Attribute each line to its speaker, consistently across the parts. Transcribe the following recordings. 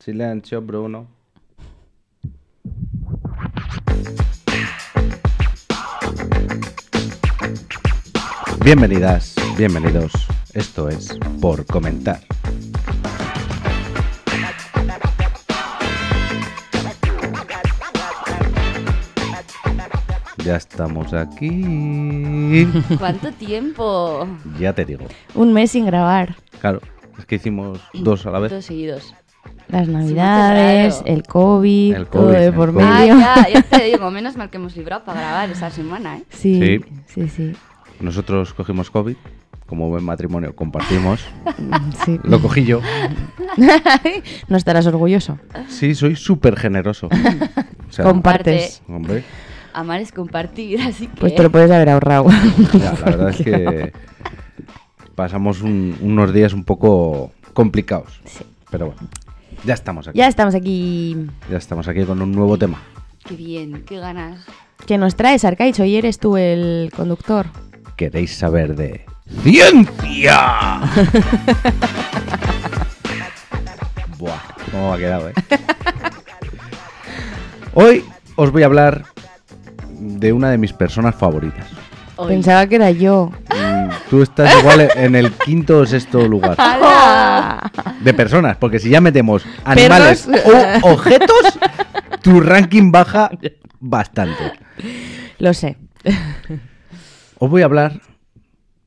Speaker 1: Silencio, Bruno. Bienvenidas, bienvenidos. Esto es Por Comentar. Ya estamos aquí.
Speaker 2: ¿Cuánto tiempo?
Speaker 1: Ya te digo.
Speaker 3: Un mes sin grabar.
Speaker 1: Claro, es que hicimos dos a la vez.
Speaker 2: Dos seguidos.
Speaker 3: Las navidades, el COVID,
Speaker 1: El
Speaker 3: todo
Speaker 1: COVID,
Speaker 3: de
Speaker 1: el
Speaker 3: por
Speaker 1: COVID.
Speaker 2: Ah,
Speaker 3: medio.
Speaker 2: ya, ya te digo, menos mal que hemos librado para grabar esa semana, ¿eh?
Speaker 3: Sí,
Speaker 1: Sí.
Speaker 3: sí, sí.
Speaker 1: Nosotros cogimos COVID, como buen matrimonio compartimos.
Speaker 3: Sí.
Speaker 1: Lo cogí yo.
Speaker 3: no estarás orgulloso.
Speaker 1: Sí, soy súper generoso. O sea,
Speaker 3: Compartes.
Speaker 1: Hombre,
Speaker 2: Amar es compartir, así que...
Speaker 3: Pues te lo puedes haber ahorrado.
Speaker 1: ya, la verdad es que pasamos un- unos días un poco complicados. Pero bueno, ya estamos aquí.
Speaker 3: ya estamos aquí.
Speaker 1: Ya estamos aquí con un nuevo tema.
Speaker 2: Qué bien, qué ganas.
Speaker 3: ¿Qué nos traes, Arcaiz? Hoy eres tú el conductor.
Speaker 1: ¿Queréis saber de ciencia? Buah, cómo me ha quedado, ¿eh? Hoy os voy a hablar de una de mis personas favoritas.
Speaker 2: Hoy.
Speaker 3: Pensaba que era yo.
Speaker 1: Tú estás igual en el quinto o sexto lugar
Speaker 3: ¡Hala!
Speaker 1: de personas, porque si ya metemos animales o objetos, tu ranking baja bastante.
Speaker 3: Lo sé.
Speaker 1: Os voy a hablar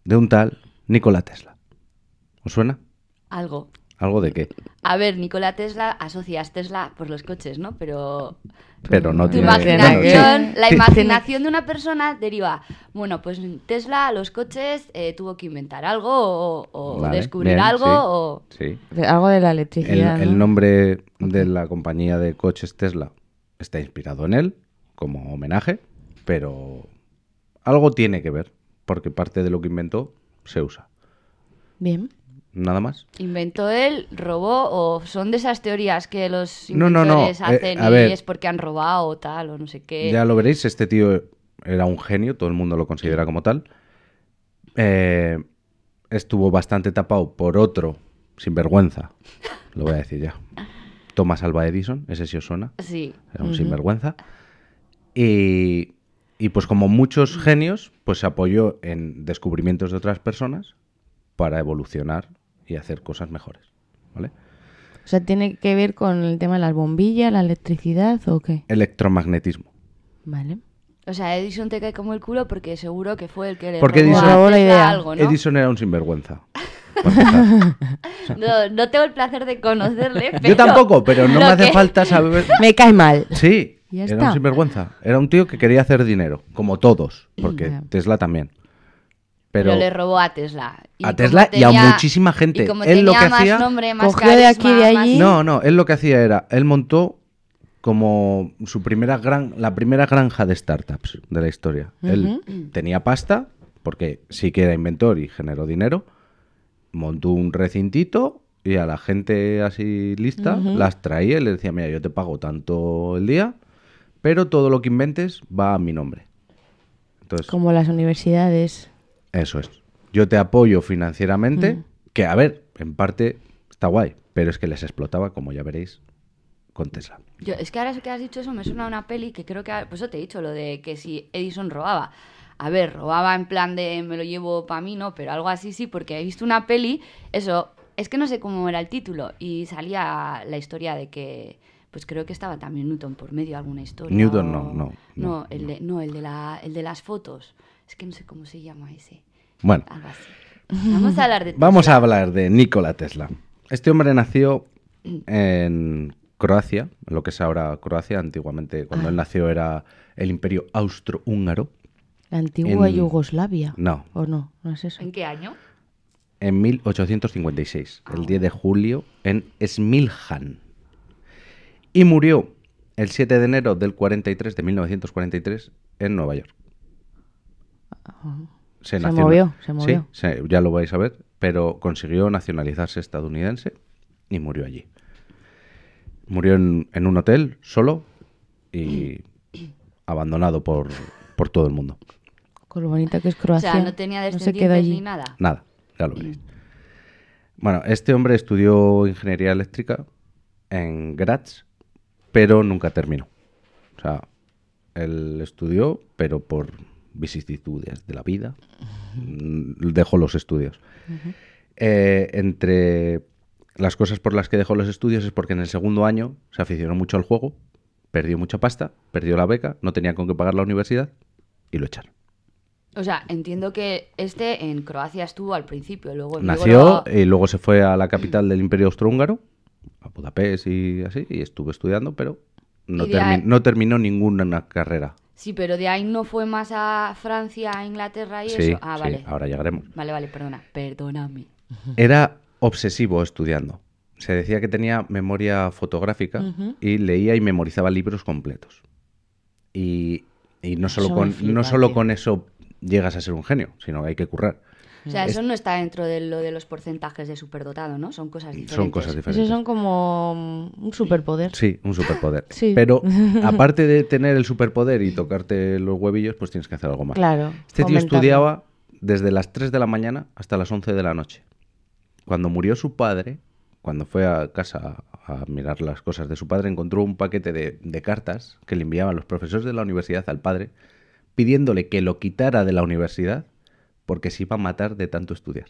Speaker 1: de un tal Nikola Tesla. ¿Os suena?
Speaker 2: Algo.
Speaker 1: ¿Algo de qué?
Speaker 2: A ver, Nikola Tesla, asocias Tesla por los coches, ¿no? Pero
Speaker 1: Pero no
Speaker 2: tu
Speaker 1: tiene...
Speaker 2: imaginación,
Speaker 1: bueno, sí.
Speaker 2: la imaginación de una persona deriva, bueno, pues Tesla, los coches, eh, tuvo que inventar algo o, o
Speaker 1: Vale,
Speaker 2: descubrir
Speaker 1: bien,
Speaker 2: algo
Speaker 1: sí.
Speaker 2: o...
Speaker 1: Sí.
Speaker 3: Algo de la
Speaker 1: El,
Speaker 3: electricidad.
Speaker 1: el
Speaker 3: ¿no?
Speaker 1: nombre de la compañía de coches Tesla está inspirado en él, como homenaje, pero algo tiene que ver, porque parte de lo que inventó se usa.
Speaker 3: Bien.
Speaker 1: Nada más.
Speaker 2: ¿Inventó él, robó o son de esas teorías que los
Speaker 1: No, no, no,
Speaker 2: inventores
Speaker 1: eh,
Speaker 2: hacen
Speaker 1: a
Speaker 2: y
Speaker 1: ver.
Speaker 2: es porque han robado o tal o no sé qué?
Speaker 1: Ya lo veréis, este tío era un genio, todo el mundo lo considera como tal. Eh, estuvo bastante tapado por otro sinvergüenza, lo voy a decir ya. Thomas Alva Edison, ese sí os suena,
Speaker 2: Sí.
Speaker 1: era un
Speaker 3: Ujú.
Speaker 1: sinvergüenza. Y, y pues como muchos genios, pues se apoyó en descubrimientos de otras personas para evolucionar y hacer cosas mejores. ¿Vale?
Speaker 3: O sea, ¿tiene que ver con el tema de las bombillas, la electricidad o qué?
Speaker 1: Electromagnetismo.
Speaker 3: Vale.
Speaker 2: O sea, Edison te cae como el culo porque seguro que fue el que le
Speaker 1: Porque
Speaker 2: robó
Speaker 1: Edison-
Speaker 2: a
Speaker 3: la idea.
Speaker 2: algo, ¿no?
Speaker 1: Edison era un sinvergüenza.
Speaker 2: No, no tengo el placer de conocerle, pero...
Speaker 1: Yo tampoco, pero no me hace
Speaker 2: que-
Speaker 1: falta saber.
Speaker 3: Me cae mal.
Speaker 1: Sí,
Speaker 3: Ya
Speaker 1: era
Speaker 3: está.
Speaker 1: un sinvergüenza. Era un tío que quería hacer dinero, como todos, porque. Tesla también.
Speaker 2: Pero,
Speaker 1: Pero
Speaker 2: le robó a Tesla. Y
Speaker 1: a Tesla y a muchísima gente.
Speaker 2: Y como
Speaker 1: Él lo que
Speaker 2: más
Speaker 1: hacía-
Speaker 2: nombre, más
Speaker 3: Cogió de aquí,
Speaker 2: carisma,
Speaker 3: de
Speaker 2: más-
Speaker 3: allí.
Speaker 1: no, no, él lo que hacía era, él montó como su primera gran, la primera granja de startups de la historia. Él tenía pasta, porque sí que era inventor y generó dinero, montó un recintito y a la gente así lista las traía y le decía, mira, yo te pago tanto el día, pero todo lo que inventes va a mi nombre. Entonces,
Speaker 3: Como las universidades.
Speaker 1: Eso es. Yo te apoyo financieramente, que a ver, en parte está guay, pero es que les explotaba, como ya veréis, con Tesla.
Speaker 2: Yo- es que ahora que has dicho eso me suena a una peli que creo que... Pues eso te he dicho, lo de que si Edison robaba. A ver, robaba en plan de me lo llevo para mí, ¿no? Pero algo así sí, porque he visto una peli, eso, es que no sé cómo era el título, y salía la historia de que... Pues creo que estaba también Newton por medio, alguna historia.
Speaker 1: Newton
Speaker 2: o-
Speaker 1: no, no, no,
Speaker 2: No, el de, no el, de la, el de las fotos. Es que no sé cómo se llama ese.
Speaker 1: Bueno,
Speaker 2: Algo así. Vamos a hablar de
Speaker 1: vamos a
Speaker 2: Tesla.
Speaker 1: hablar de Nikola Tesla. Este hombre nació en Croacia, lo que es ahora Croacia. Antiguamente, cuando él nació, era el imperio austrohúngaro.
Speaker 3: La antigua
Speaker 1: En-
Speaker 3: Yugoslavia.
Speaker 1: No,
Speaker 3: ¿O no? No es eso.
Speaker 2: ¿En qué año?
Speaker 1: en 1856, el 10 de julio, en Smiljan. Y murió el 7 de enero del 43, de 1943, en Nueva York.
Speaker 3: Se movió, se movió.
Speaker 1: Sí, se- ya lo vais a ver, pero consiguió nacionalizarse estadounidense y murió allí. Murió en, en un hotel, solo y abandonado por, por todo el mundo.
Speaker 3: Con lo bonita que es
Speaker 2: O
Speaker 3: Croacia.
Speaker 2: sea, no tenía descendientes
Speaker 3: allí.
Speaker 2: ni nada.
Speaker 1: Nada, ya lo veréis. Bueno, este hombre estudió ingeniería eléctrica en Graz, pero nunca terminó. O sea, él estudió, pero por vicisitudes de la vida, mm, dejó los estudios. Eh, entre las cosas por las que dejó los estudios es porque en el segundo año se aficionó mucho al juego, perdió mucha pasta, perdió la beca, no tenía con qué pagar la universidad y lo echaron.
Speaker 2: O sea, entiendo que este en Croacia estuvo al principio, luego en
Speaker 1: Nació y luego se fue a la capital del Imperio Austrohúngaro, a Budapest y así, y estuvo estudiando, pero termi- no terminó ninguna carrera.
Speaker 2: Sí, pero de ahí no fue más a Francia, a Inglaterra y
Speaker 1: Sí,
Speaker 2: eso. Ah,
Speaker 1: sí,
Speaker 2: vale.
Speaker 1: ahora llegaremos.
Speaker 2: Vale, vale, perdona. Perdóname.
Speaker 1: Era obsesivo estudiando. Se decía que tenía memoria fotográfica y leía y memorizaba libros completos. Y, y no, solo
Speaker 3: Eso
Speaker 1: con,
Speaker 3: flipa,
Speaker 1: no solo
Speaker 3: tío.
Speaker 1: con eso llegas a ser un genio, sino que hay que currar.
Speaker 2: O sea, eso no está dentro de lo de los porcentajes de superdotado, ¿no? Son cosas diferentes.
Speaker 1: Son cosas diferentes.
Speaker 3: Esos son como mm, un superpoder.
Speaker 1: Sí, un superpoder.
Speaker 3: Sí.
Speaker 1: Pero aparte de tener el superpoder y tocarte los huevillos, pues tienes que hacer algo más.
Speaker 3: Claro.
Speaker 1: Este tío estudiaba desde las 3 de la mañana hasta las 11 de la noche. Cuando murió su padre, cuando fue a casa a mirar las cosas de su padre, encontró un paquete de, de cartas que le enviaban los profesores de la universidad al padre, pidiéndole que lo quitara de la universidad porque se iba a matar de tanto estudiar.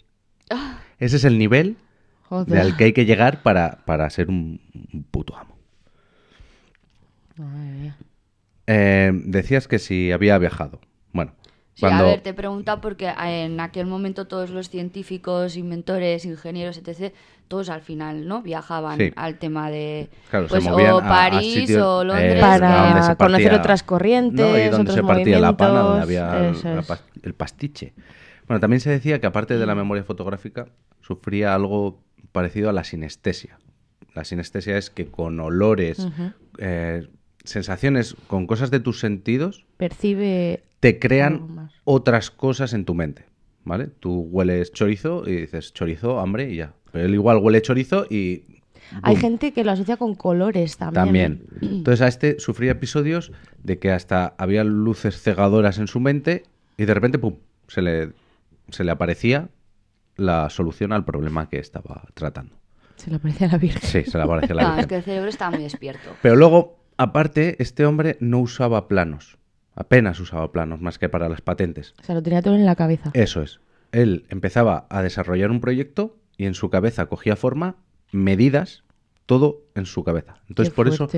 Speaker 1: Ese es el nivel
Speaker 3: Joder.
Speaker 1: de al que hay que llegar para, para ser un, un puto amo.
Speaker 3: Madre mía.
Speaker 1: Eh, decías que si había viajado. Bueno,
Speaker 2: Sí,
Speaker 1: cuando...
Speaker 2: a ver, te he preguntado porque en aquel momento todos los científicos, inventores, ingenieros, etc., todos al final, ¿no? Viajaban
Speaker 1: Sí.
Speaker 2: al tema de,
Speaker 1: Claro,
Speaker 2: pues, o
Speaker 1: a- a
Speaker 2: París
Speaker 1: sitios,
Speaker 2: o
Speaker 1: eh,
Speaker 2: Londres.
Speaker 1: donde
Speaker 3: Para conocer otras corrientes,
Speaker 1: No, y donde
Speaker 3: otros
Speaker 1: se partía la pana, donde había
Speaker 3: es.
Speaker 1: el pastiche. Bueno, también se decía que aparte de la memoria fotográfica, sufría algo parecido a la sinestesia. La sinestesia es que con olores, eh, sensaciones, con cosas de tus sentidos,
Speaker 3: Percibe.
Speaker 1: te crean otras cosas en tu mente. ¿Vale? Tú hueles chorizo y dices chorizo, hambre y ya. Pero él igual huele chorizo y.
Speaker 3: Hay gente que lo asocia con colores también.
Speaker 1: También. Entonces a este sufría episodios de que hasta había luces cegadoras en su mente y de repente, pum, se le, se le aparecía la solución al problema que estaba tratando.
Speaker 3: Se le aparece a la Virgen.
Speaker 1: Sí, se le aparecía la
Speaker 2: No, es
Speaker 1: Virgen.
Speaker 2: que el cerebro estaba muy despierto.
Speaker 1: Pero luego, aparte, este hombre no usaba planos. Apenas usaba planos, más que para las patentes.
Speaker 3: O sea, lo tenía todo en la cabeza.
Speaker 1: Eso es. Él empezaba a desarrollar un proyecto y en su cabeza cogía forma, medidas, todo en su cabeza. Entonces, por eso,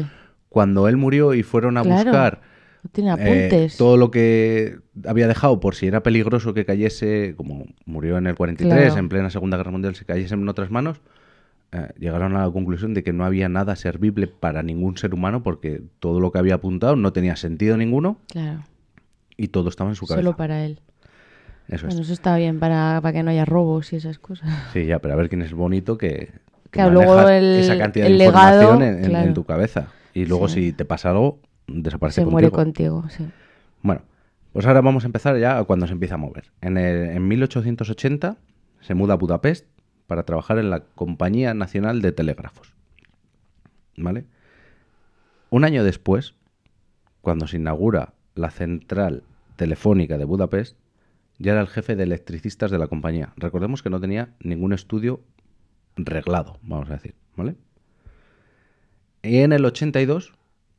Speaker 1: cuando él murió y fueron a
Speaker 3: Claro.
Speaker 1: buscar
Speaker 3: Tiene
Speaker 1: eh,
Speaker 3: apuntes.
Speaker 1: todo lo que había dejado por si era peligroso que cayese, como murió en el 43,
Speaker 3: Claro.
Speaker 1: en plena Segunda Guerra Mundial, se cayese en otras manos, eh, llegaron a la conclusión de que no había nada servible para ningún ser humano porque todo lo que había apuntado no tenía sentido ninguno
Speaker 3: Claro.
Speaker 1: y todo estaba en su cabeza.
Speaker 3: Solo para él.
Speaker 1: Eso
Speaker 3: Bueno,
Speaker 1: es.
Speaker 3: eso está bien para, para que no haya robos y esas cosas.
Speaker 1: Sí, ya, pero a ver quién es bonito que, que
Speaker 3: Claro, luego el-
Speaker 1: esa cantidad
Speaker 3: el
Speaker 1: de
Speaker 3: legado,
Speaker 1: información en, tu cabeza. Y luego
Speaker 3: Sí.
Speaker 1: si te pasa algo, desaparece
Speaker 3: Se
Speaker 1: contigo.
Speaker 3: muere contigo, sí.
Speaker 1: Bueno, pues ahora vamos a empezar ya a cuando se empieza a mover. En, el- en 1880 se muda a Budapest para trabajar en la Compañía Nacional de Telégrafos. ¿Vale? Un año después, cuando se inaugura la central telefónica de Budapest, ya era el jefe de electricistas de la compañía. Recordemos que no tenía ningún estudio reglado, vamos a decir, ¿vale? Y en el 82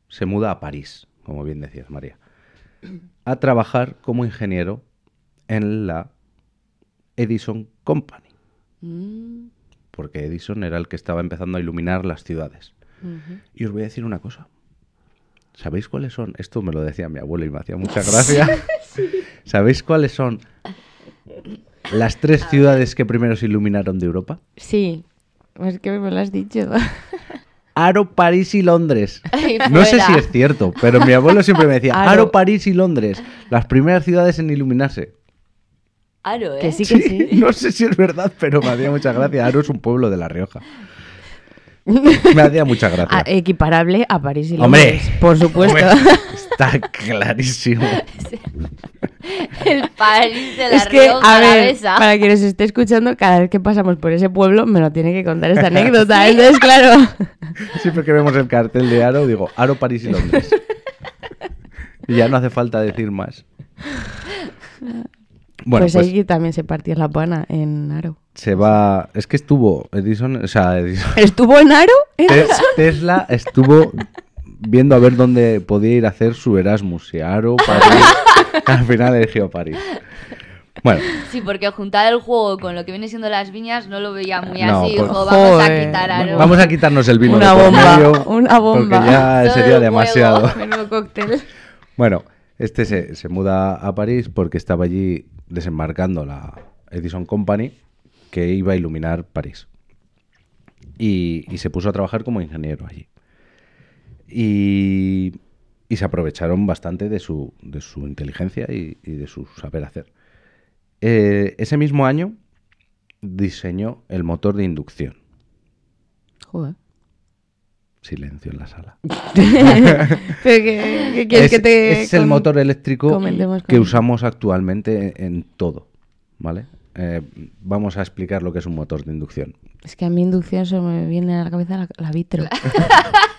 Speaker 1: se muda a París, como bien decías, María, a trabajar como ingeniero en la Edison Company,
Speaker 2: Mm,
Speaker 1: porque Edison era el que estaba empezando a iluminar las ciudades. Y os voy a decir una cosa. ¿Sabéis cuáles son? Esto me lo decía mi abuelo y me hacía mucha gracia. ¿Sabéis cuáles son las tres ciudades que primero se iluminaron de Europa?
Speaker 3: Sí, es que me lo has dicho.
Speaker 1: Aro, París y Londres. No sé si es cierto, pero mi abuelo siempre me decía,
Speaker 3: Aro.
Speaker 1: Aro, París y Londres, las primeras ciudades en iluminarse.
Speaker 2: Aro, ¿eh?
Speaker 3: que sí, que sí.
Speaker 1: No sé si es verdad, pero me hacía mucha gracia. Aro es un pueblo de La Rioja. Me hacía mucha gracia.
Speaker 3: Ah, equiparable a París y
Speaker 1: Hombre.
Speaker 3: Londres, por supuesto.
Speaker 1: Hombre, está clarísimo.
Speaker 2: El París de la
Speaker 3: es que, a ver, para quien nos esté escuchando, cada vez que pasamos por ese pueblo me lo tiene que contar esta anécdota. Entonces, claro,
Speaker 1: Siempre que vemos el cartel de Aro, digo Aro, París y Londres. Y ya no hace falta decir más. Bueno,
Speaker 3: pues,
Speaker 1: pues,
Speaker 3: ahí también se partía la pana en Aro.
Speaker 1: se va. Es que estuvo Edison, o sea, Edison-
Speaker 3: ¿Estuvo en Aro?
Speaker 1: Te- Tesla estuvo viendo a ver dónde podía ir a hacer su Erasmus, si Aro, París. Al final eligió París. Bueno,
Speaker 2: Sí, porque juntar el juego con lo que viene siendo las viñas no lo veía muy
Speaker 1: No,
Speaker 2: así. dijo, vamos a quitar a
Speaker 1: vamos a quitarnos el vino
Speaker 3: Una
Speaker 1: de
Speaker 3: bomba,
Speaker 1: medio,
Speaker 3: una bomba.
Speaker 1: porque ya
Speaker 2: Todo
Speaker 1: sería demasiado.
Speaker 3: cóctel.
Speaker 1: Bueno, este se, se muda a París porque estaba allí desembarcando la Edison Company que iba a iluminar París. Y, y se puso a trabajar como ingeniero allí. Y, y se aprovecharon bastante de su, de su inteligencia y, y de su saber hacer. Eh, ese mismo año diseñó el motor de inducción.
Speaker 3: Joder.
Speaker 1: Silencio en la sala.
Speaker 3: ¿Pero qué, qué quieres
Speaker 1: es,
Speaker 3: que te
Speaker 1: es el motor eléctrico
Speaker 3: comentemos
Speaker 1: que usamos actualmente en todo, ¿vale? Eh, vamos a explicar lo que es un motor de inducción.
Speaker 3: Es que a mí inducción se me viene a la cabeza la, la vitro.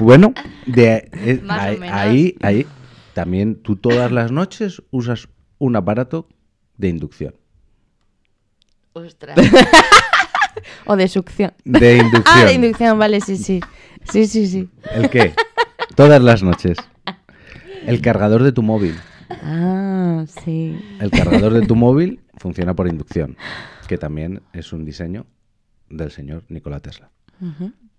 Speaker 1: Bueno, de, eh, ahí, ahí, ahí también tú todas las noches usas un aparato de inducción.
Speaker 2: Ostras.
Speaker 3: o de succión.
Speaker 1: De inducción.
Speaker 3: Ah, de inducción, vale, sí, sí. Sí, sí, sí.
Speaker 1: ¿El qué? Todas las noches. El cargador de tu móvil.
Speaker 3: Ah, sí.
Speaker 1: El cargador de tu móvil funciona por inducción, que también es un diseño del señor Nikola Tesla.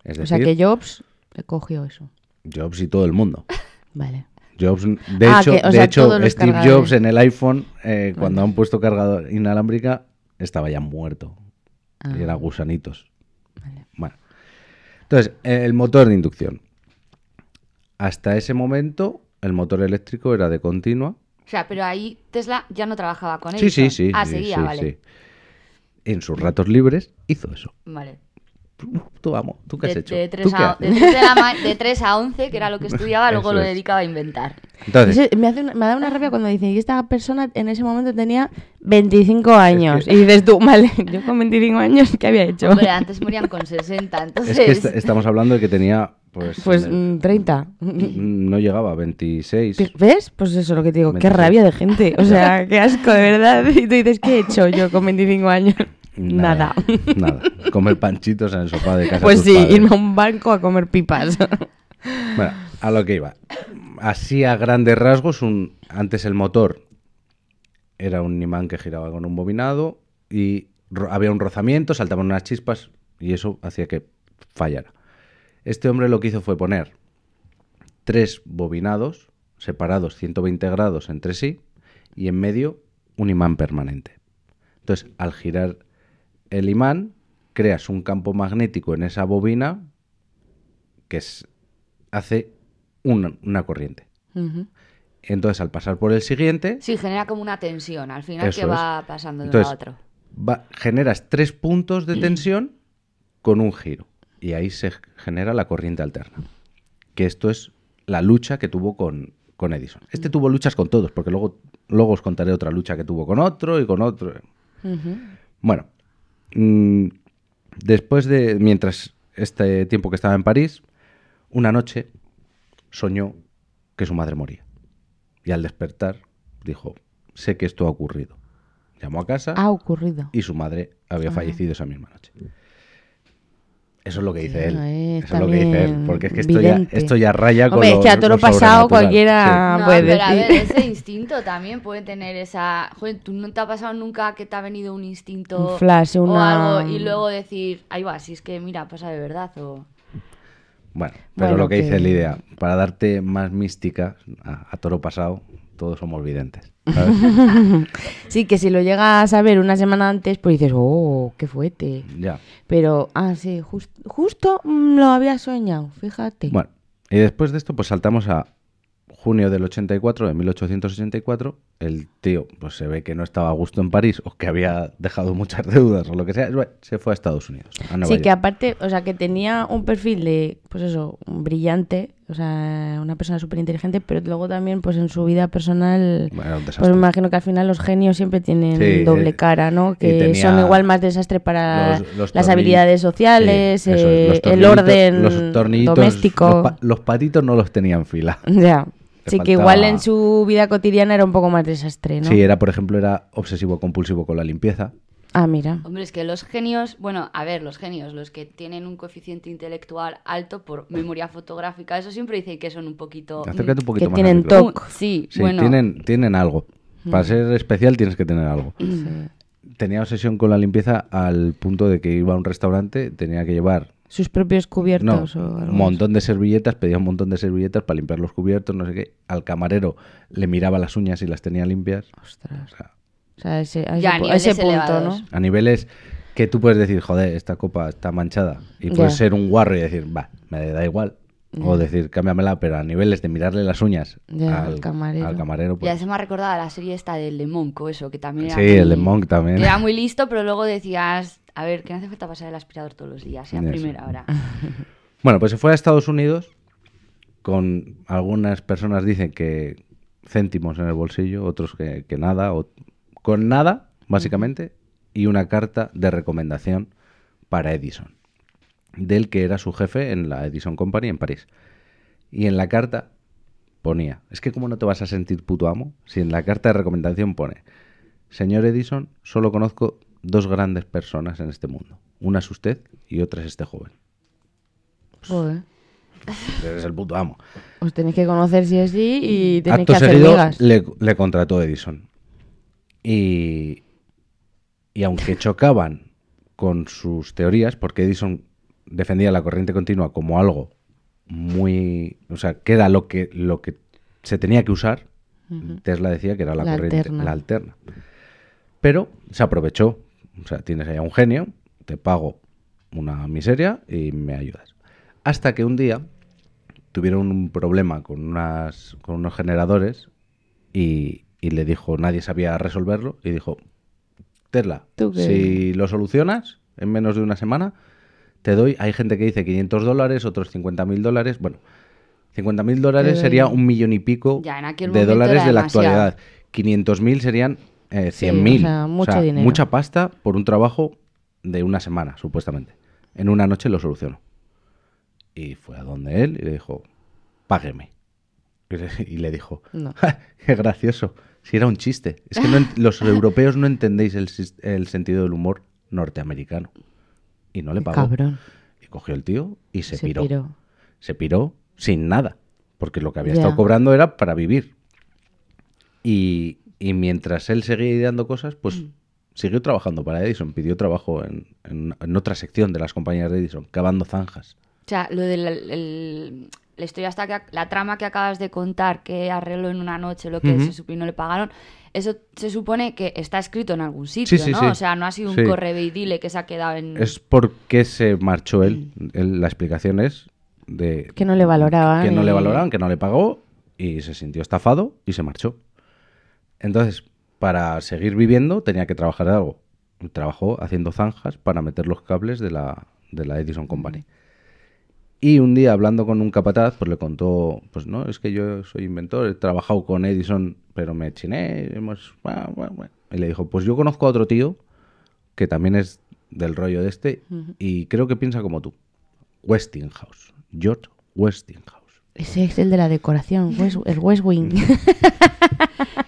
Speaker 1: Es
Speaker 3: O sea que Jobs le cogió eso.
Speaker 1: Jobs y todo el mundo.
Speaker 3: Vale.
Speaker 1: Jobs, de
Speaker 3: Ah,
Speaker 1: hecho,
Speaker 3: que, o
Speaker 1: de
Speaker 3: sea,
Speaker 1: hecho Steve
Speaker 3: cargadores.
Speaker 1: Jobs en el iPhone, eh, cuando han puesto cargador inalámbrica, estaba ya muerto.
Speaker 3: Ah.
Speaker 1: Y era gusanitos. Bueno. Entonces, el motor de inducción. Hasta ese momento, el motor eléctrico era de continua.
Speaker 2: O sea, pero ahí Tesla ya no trabajaba con él.
Speaker 1: Sí, sí, sí.
Speaker 2: Ah,
Speaker 1: sí,
Speaker 2: seguía,
Speaker 1: sí,
Speaker 2: vale.
Speaker 1: sí. En sus ratos libres hizo eso.
Speaker 2: Vale.
Speaker 1: Tú, amo, ¿tú qué has
Speaker 2: de,
Speaker 1: hecho?
Speaker 2: de
Speaker 1: ¿Tú
Speaker 2: 3
Speaker 1: qué
Speaker 2: a, de, tres de la ma- de 3 a 11, que era lo que estudiaba, luego
Speaker 1: Eso
Speaker 2: lo
Speaker 1: es.
Speaker 2: dedicaba a inventar.
Speaker 1: Entonces,
Speaker 3: Ese- me, hace una- me da una rabia cuando dicen, y esta persona en ese momento tenía 25 años.
Speaker 1: que-
Speaker 3: Y dices tú, vale, yo con 25 años, ¿qué había hecho?
Speaker 2: Hombre, antes morían con 60, entonces...
Speaker 1: es que est- estamos hablando de que tenía, pues,
Speaker 3: Pues
Speaker 1: eh,
Speaker 3: mm, 30.
Speaker 1: no llegaba a 26.
Speaker 3: ¿Ves? Pues eso es lo que te digo, qué
Speaker 1: 26.
Speaker 3: rabia de gente. O sea, qué asco, de verdad. Y tú dices, ¿qué he hecho yo con 25 años? Nada.
Speaker 1: Nada. Comer panchitos en el sofá de casa. de
Speaker 3: Pues
Speaker 1: tus
Speaker 3: sí,
Speaker 1: padres.
Speaker 3: irme a un banco a comer pipas.
Speaker 1: Bueno, a lo que iba. Así a grandes rasgos, un, antes el motor era un imán que giraba con un bobinado y había un rozamiento, saltaban unas chispas y eso hacía que fallara. Este hombre lo que hizo fue poner tres bobinados separados 120 grados entre sí y en medio un imán permanente. Entonces, al girar el imán, creas un campo magnético en esa bobina que es- hace una, una corriente. Entonces, al pasar por el siguiente,
Speaker 2: Sí, genera como una tensión al final que
Speaker 1: es.
Speaker 2: va pasando de
Speaker 1: Entonces,
Speaker 2: uno a otro.
Speaker 1: va- generas tres puntos de tensión con un giro. Y ahí se genera la corriente alterna. Que esto es la lucha que tuvo con, con Edison. Este tuvo luchas con todos, porque luego, luego os contaré otra lucha que tuvo con otro y con otro. Bueno, mm, después de, mientras este tiempo que estaba en París, una noche soñó que su madre moría. Y al despertar dijo, sé que esto ha ocurrido. Llamó a casa
Speaker 3: Ha ocurrido.
Speaker 1: y su madre había fallecido esa misma noche. Eso es lo que dice él.
Speaker 3: eh,
Speaker 1: Eso es lo que dice él. Porque es que esto ya, esto ya raya con
Speaker 3: Hombre, es que a todo lo pasado cualquiera-
Speaker 2: no,
Speaker 3: puede
Speaker 2: pero a ver, ese instinto también puede tener esa... Joder, ¿tú no te ha pasado nunca que te ha venido un instinto
Speaker 3: Un flash,
Speaker 2: o algo y luego decir, ahí va, si es que mira, pasa de verdad o...
Speaker 1: Bueno, pero
Speaker 3: Bueno,
Speaker 1: lo que, dice
Speaker 3: que-
Speaker 1: la idea, para darte más mística a, a toro pasado, todos somos videntes. ¿Sabes?
Speaker 3: Sí, que si lo llegas a ver una semana antes, pues dices, oh, qué fuerte.
Speaker 1: ya.
Speaker 3: Pero, ah, sí, jus- justo mm, lo había soñado, fíjate.
Speaker 1: Bueno, y después de esto, pues saltamos a junio del 84, de 1884. El tío, pues se ve que no estaba a gusto en París o que había dejado muchas deudas o lo que sea. bueno, Se fue a Estados Unidos. A Nueva
Speaker 3: Sí, que aparte, o sea, que tenía un perfil de, pues eso, brillante, o sea, una persona súper inteligente, pero luego también, pues en su vida personal,
Speaker 1: Bueno,
Speaker 3: pues me imagino que al final los genios siempre tienen
Speaker 1: Sí,
Speaker 3: doble cara, ¿no? Que son igual más desastre para
Speaker 1: Los- los
Speaker 3: las habilidades sociales,
Speaker 1: Sí, eso es,
Speaker 3: eh, el orden
Speaker 1: los
Speaker 3: doméstico.
Speaker 1: Los, pa- los patitos no los tenía en fila.
Speaker 3: Ya.
Speaker 1: le
Speaker 3: Sí, que igual en su vida cotidiana era un poco más desastre, ¿no?
Speaker 1: Sí, era, por ejemplo, era obsesivo compulsivo con la limpieza.
Speaker 3: Ah, mira.
Speaker 2: Hombre, es que los genios, bueno, a ver, los genios, los que tienen un coeficiente intelectual alto por memoria fotográfica, eso siempre dicen que son un poquito...
Speaker 1: Acércate un poquito
Speaker 3: Que
Speaker 1: más.
Speaker 3: tienen.
Speaker 2: Uh, Sí,
Speaker 1: Sí,
Speaker 2: bueno.
Speaker 1: tienen, tienen algo. Para ser especial tienes que tener algo.
Speaker 3: Sí.
Speaker 1: Tenía obsesión con la limpieza al punto de que iba a un restaurante, tenía que llevar
Speaker 3: Sus propios
Speaker 1: no,
Speaker 3: cubiertos o algo
Speaker 1: un montón de servilletas, pedía un montón de servilletas para limpiar los cubiertos, no sé qué. Al camarero le miraba las uñas y las tenía limpias.
Speaker 3: Ostras.
Speaker 1: O sea,
Speaker 3: O sea, ese, a ese,
Speaker 2: Ya, a
Speaker 3: pu- a ese punto,
Speaker 2: elevados.
Speaker 3: ¿no?
Speaker 1: a niveles que tú puedes decir, joder, esta copa está manchada. Y puedes
Speaker 3: Ya.
Speaker 1: ser un guarro y decir, va, me da igual. O decir, cámbiamela, pero a niveles de mirarle las uñas
Speaker 3: Ya,
Speaker 1: al,
Speaker 3: camarero.
Speaker 1: al camarero,
Speaker 2: Ya
Speaker 1: pues,
Speaker 2: se me ha recordado la serie esta del de Monk o eso, que también era
Speaker 1: Sí,
Speaker 2: muy-
Speaker 1: el de Monk también.
Speaker 2: que Era muy listo, pero luego decías, a ver, que no hace falta pasar el aspirador todos los días, y a primera hora.
Speaker 1: Bueno, pues se fue a Estados Unidos con algunas personas dicen que céntimos en el bolsillo, otros que, que nada, o con nada, básicamente, y una carta de recomendación para Edison, del que era su jefe en la Edison Company en París. Y en la carta ponía, es que cómo no te vas a sentir puto amo si en la carta de recomendación pone, señor Edison, solo conozco dos grandes personas en este mundo. Una es usted y otra es este joven.
Speaker 3: Joder.
Speaker 1: Eres el puto amo.
Speaker 3: Os tenéis que conocer sí o sí y tenéis
Speaker 1: Acto
Speaker 3: que hacer
Speaker 1: seguido le contrató Edison. Y, y aunque chocaban con sus teorías, porque Edison defendía la corriente continua como algo muy... O sea, que era lo que, lo que se tenía que usar, Tesla decía que era la,
Speaker 3: La
Speaker 1: corriente,
Speaker 3: alterna.
Speaker 1: la alterna. Pero se aprovechó. O sea, tienes allá un genio, te pago una miseria y me ayudas. Hasta que un día tuvieron un problema con, unas, con unos generadores y, y le dijo, nadie sabía resolverlo, y dijo, Tesla, si lo solucionas en menos de una semana, te doy, hay gente que dice 500 dólares, otros 50 mil dólares, bueno, 50 mil dólares sería un millón y pico
Speaker 2: Ya,
Speaker 1: de dólares de la actualidad. 500 mil serían eh,
Speaker 3: Sí,
Speaker 1: 100 mil.
Speaker 3: o sea, mucho dinero.
Speaker 1: mucha pasta por un trabajo de una semana, supuestamente. En una noche lo solucionó. Y fue a donde él y le dijo, págueme. Y le, dijo,
Speaker 3: No.
Speaker 1: "Ja, qué gracioso. Si era un chiste. Es que no los europeos no entendéis el, sentido del humor norteamericano. Y no le pagó.
Speaker 3: cabrón.
Speaker 1: Y cogió el tío y se,
Speaker 3: Se
Speaker 1: piró.
Speaker 3: piró.
Speaker 1: Se piró sin nada. Porque lo que había estado cobrando era para vivir. Y, y mientras él seguía ideando cosas, pues
Speaker 3: Mm.
Speaker 1: siguió trabajando para Edison. Pidió trabajo en, en- en otra sección de las compañías de Edison, cavando zanjas.
Speaker 2: O sea, lo de la, el- la historia hasta que la trama que acabas de contar, que arregló en una noche lo que
Speaker 1: Ujú.
Speaker 2: se supo y no le pagaron, eso se supone que está escrito en algún sitio,
Speaker 1: sí,
Speaker 2: ¿no?
Speaker 1: sí.
Speaker 2: O sea, no ha sido un
Speaker 1: Sí.
Speaker 2: correo y dile que se ha quedado en...
Speaker 1: Es porque se marchó él. Él- La explicación es de
Speaker 3: Que no le valoraban.
Speaker 1: que no le
Speaker 3: y-
Speaker 1: valoraban, que no le pagó y se sintió estafado y se marchó. Entonces, para seguir viviendo tenía que trabajar de algo. Trabajó haciendo zanjas para meter los cables de la, de la Edison Company. Y un día hablando con un capataz, pues le contó, pues no, es que yo soy inventor, he trabajado con Edison, pero me chiné, hemos... buah, buah, buah". Y le dijo, pues yo conozco a otro tío que también es del rollo de este y creo que piensa como tú. Westinghouse, George Westinghouse.
Speaker 3: Ese es el de la decoración, West- el West Wing.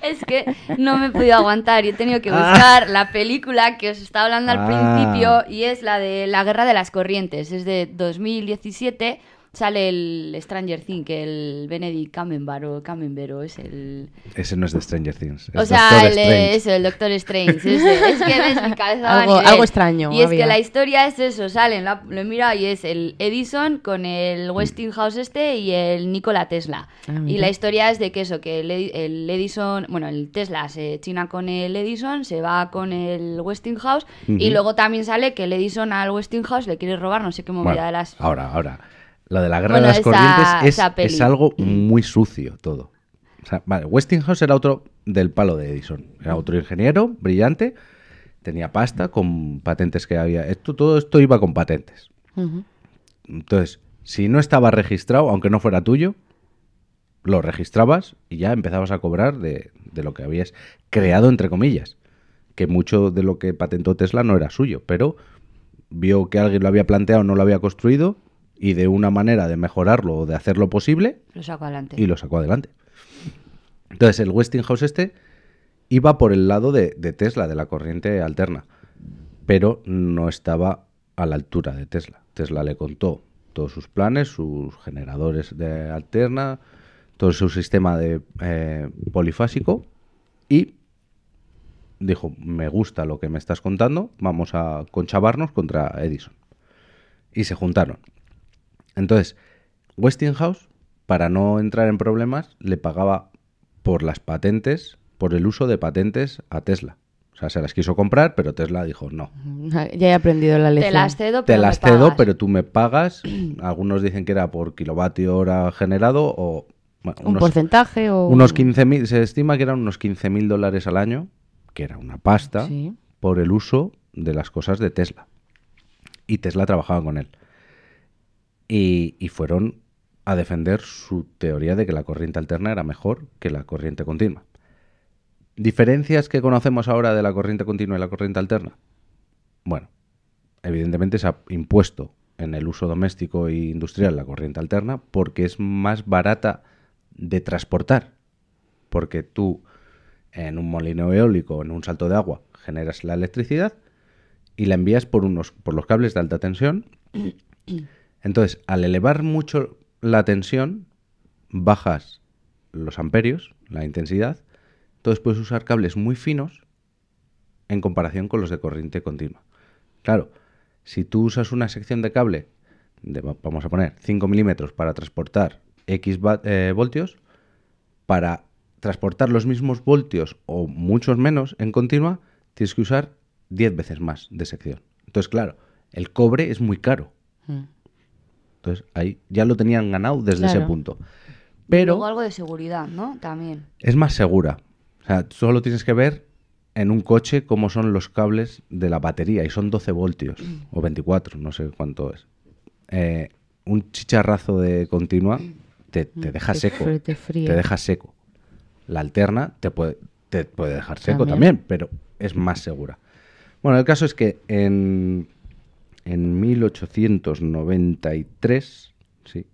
Speaker 2: Es que no me he podido aguantar y he tenido que buscar la película que os estaba hablando al
Speaker 1: Ah.
Speaker 2: principio y es la de La Guerra de las Corrientes. Es de 2017. Sale el Stranger Things, que el Benedict Cumberbatch o Cumberbatch es el...
Speaker 1: Ese no es de Stranger Things. es
Speaker 2: O sea,
Speaker 1: Doctor
Speaker 2: el,
Speaker 1: Strange.
Speaker 2: eso, el Doctor Strange. ese. Es que ves, mi cabeza
Speaker 3: Algo-
Speaker 2: nivel.
Speaker 3: algo extraño
Speaker 2: Y es
Speaker 3: había.
Speaker 2: que la historia es eso, salen, la- lo he mirado y es el Edison con el Westinghouse este y el Nikola Tesla.
Speaker 3: Ah,
Speaker 2: y la historia es de que eso, que el, el Edison, bueno, el Tesla se china con el Edison, se va con el Westinghouse y luego también sale que el Edison al Westinghouse le quiere robar no sé qué movida
Speaker 1: Bueno,
Speaker 2: de las...
Speaker 1: Ahora, ahora. Lo de la guerra
Speaker 2: Bueno,
Speaker 1: de las
Speaker 2: esa-
Speaker 1: corrientes es, es algo muy sucio todo. O sea, vale, Westinghouse era otro del palo de Edison. Era otro ingeniero brillante, tenía pasta con patentes que había. Esto, todo esto iba con patentes. Entonces, si no estaba registrado, aunque no fuera tuyo, lo registrabas y ya empezabas a cobrar de, de lo que habías creado, entre comillas. Que mucho de lo que patentó Tesla no era suyo, pero vio que alguien lo había planteado, no lo había construido, y de una manera de mejorarlo o de hacerlo posible,
Speaker 2: Lo saco adelante.
Speaker 1: y lo sacó adelante. Entonces, el Westinghouse este iba por el lado de, de Tesla, de la corriente alterna, pero no estaba a la altura de Tesla. Tesla le contó todos sus planes, sus generadores de alterna, todo su sistema de eh, polifásico y dijo, me gusta lo que me estás contando, vamos a conchavarnos contra Edison. Y se juntaron. Entonces, Westinghouse, para no entrar en problemas, le pagaba por las patentes, por el uso de patentes a Tesla. O sea, se las quiso comprar, pero Tesla dijo no.
Speaker 3: Ya he aprendido la lección.
Speaker 2: Te las cedo,
Speaker 1: Te
Speaker 2: pero me
Speaker 1: las cedo,
Speaker 2: pagas.
Speaker 1: pero tú me pagas. Algunos dicen que era por kilovatio hora generado o bueno,
Speaker 3: Un
Speaker 1: unos,
Speaker 3: porcentaje o...
Speaker 1: unos 15.000, se estima que eran unos 15.000 dólares al año, que era una pasta,
Speaker 3: Sí.
Speaker 1: por el uso de las cosas de Tesla. Y Tesla trabajaba con él. Y, fueron a defender su teoría de que la corriente alterna era mejor que la corriente continua. ¿Diferencias que conocemos ahora de la corriente continua y la corriente alterna? Bueno, evidentemente se ha impuesto en el uso doméstico e industrial la corriente alterna porque es más barata de transportar. Porque tú en un molino eólico, en un salto de agua, generas la electricidad y la envías por, unos, por los cables de alta tensión. Entonces, al elevar mucho la tensión, bajas los amperios, la intensidad. Entonces puedes usar cables muy finos en comparación con los de corriente continua. Claro, si tú usas una sección de cable, de, va- vamos a poner 5 milímetros para transportar X eh, voltios, para transportar los mismos voltios o muchos menos en continua, tienes que usar 10 veces más de sección. Entonces, claro, el cobre es muy caro.
Speaker 3: Mm.
Speaker 1: Entonces, ahí ya lo tenían ganado desde ese punto. Pero
Speaker 2: Luego algo de seguridad, ¿no? También.
Speaker 1: es más segura. O sea, solo tienes que ver en un coche cómo son los cables de la batería y son 12 voltios o 24, no sé cuánto es. Eh, un chicharrazo de continua te, te deja
Speaker 3: Te
Speaker 1: seco.
Speaker 3: te fríe.
Speaker 1: Te deja seco. La alterna te puede, te puede dejar seco
Speaker 3: También.
Speaker 1: también. pero es más segura. Bueno, el caso es que en, en 1893, sí,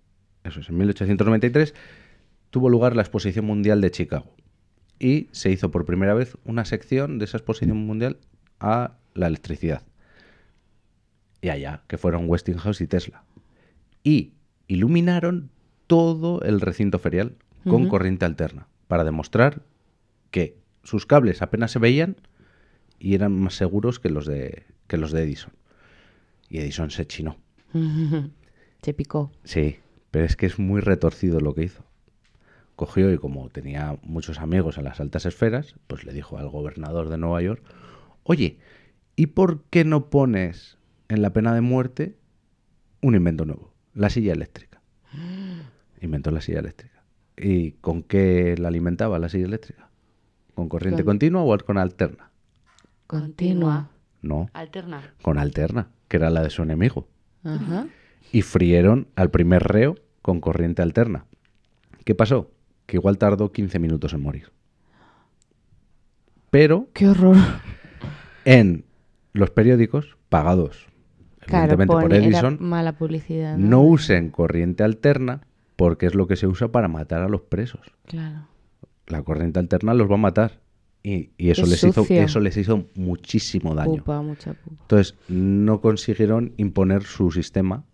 Speaker 1: eso es, en 1893 tuvo lugar la Exposición Mundial de Chicago y se hizo por primera vez una sección de esa Exposición Mundial a la electricidad. Y allá, que fueron Westinghouse y Tesla. Y iluminaron todo el recinto ferial con corriente alterna para demostrar que sus cables apenas se veían y eran más seguros que los de, que los de Edison. Y Edison se chinó.
Speaker 3: Se picó.
Speaker 1: Sí, pero es que es muy retorcido lo que hizo. Cogió y como tenía muchos amigos en las altas esferas, pues le dijo al gobernador de Nueva York, oye, ¿y por qué no pones en la pena de muerte un invento nuevo? La silla eléctrica. Inventó la silla eléctrica. ¿Y con qué la alimentaba la silla eléctrica? ¿Con corriente
Speaker 3: Con-
Speaker 1: continua o con alterna?
Speaker 3: Continua.
Speaker 1: No,
Speaker 2: Alterna.
Speaker 1: con alterna, que era la de su enemigo
Speaker 3: Ajá.
Speaker 1: y frieron al primer reo con corriente alterna. ¿Qué pasó? Que igual tardó 15 minutos en morir. Pero
Speaker 3: Qué horror.
Speaker 1: en los periódicos pagados,
Speaker 3: Claro,
Speaker 1: evidentemente por Edison,
Speaker 3: mala publicidad.
Speaker 1: no usen corriente alterna porque es lo que se usa para matar a los presos.
Speaker 3: Claro.
Speaker 1: La corriente alterna los va a matar. Y, y eso,
Speaker 3: Es
Speaker 1: les hizo, eso les hizo muchísimo daño.
Speaker 3: Pupa, mucha pupa.
Speaker 1: Entonces, no consiguieron imponer su sistema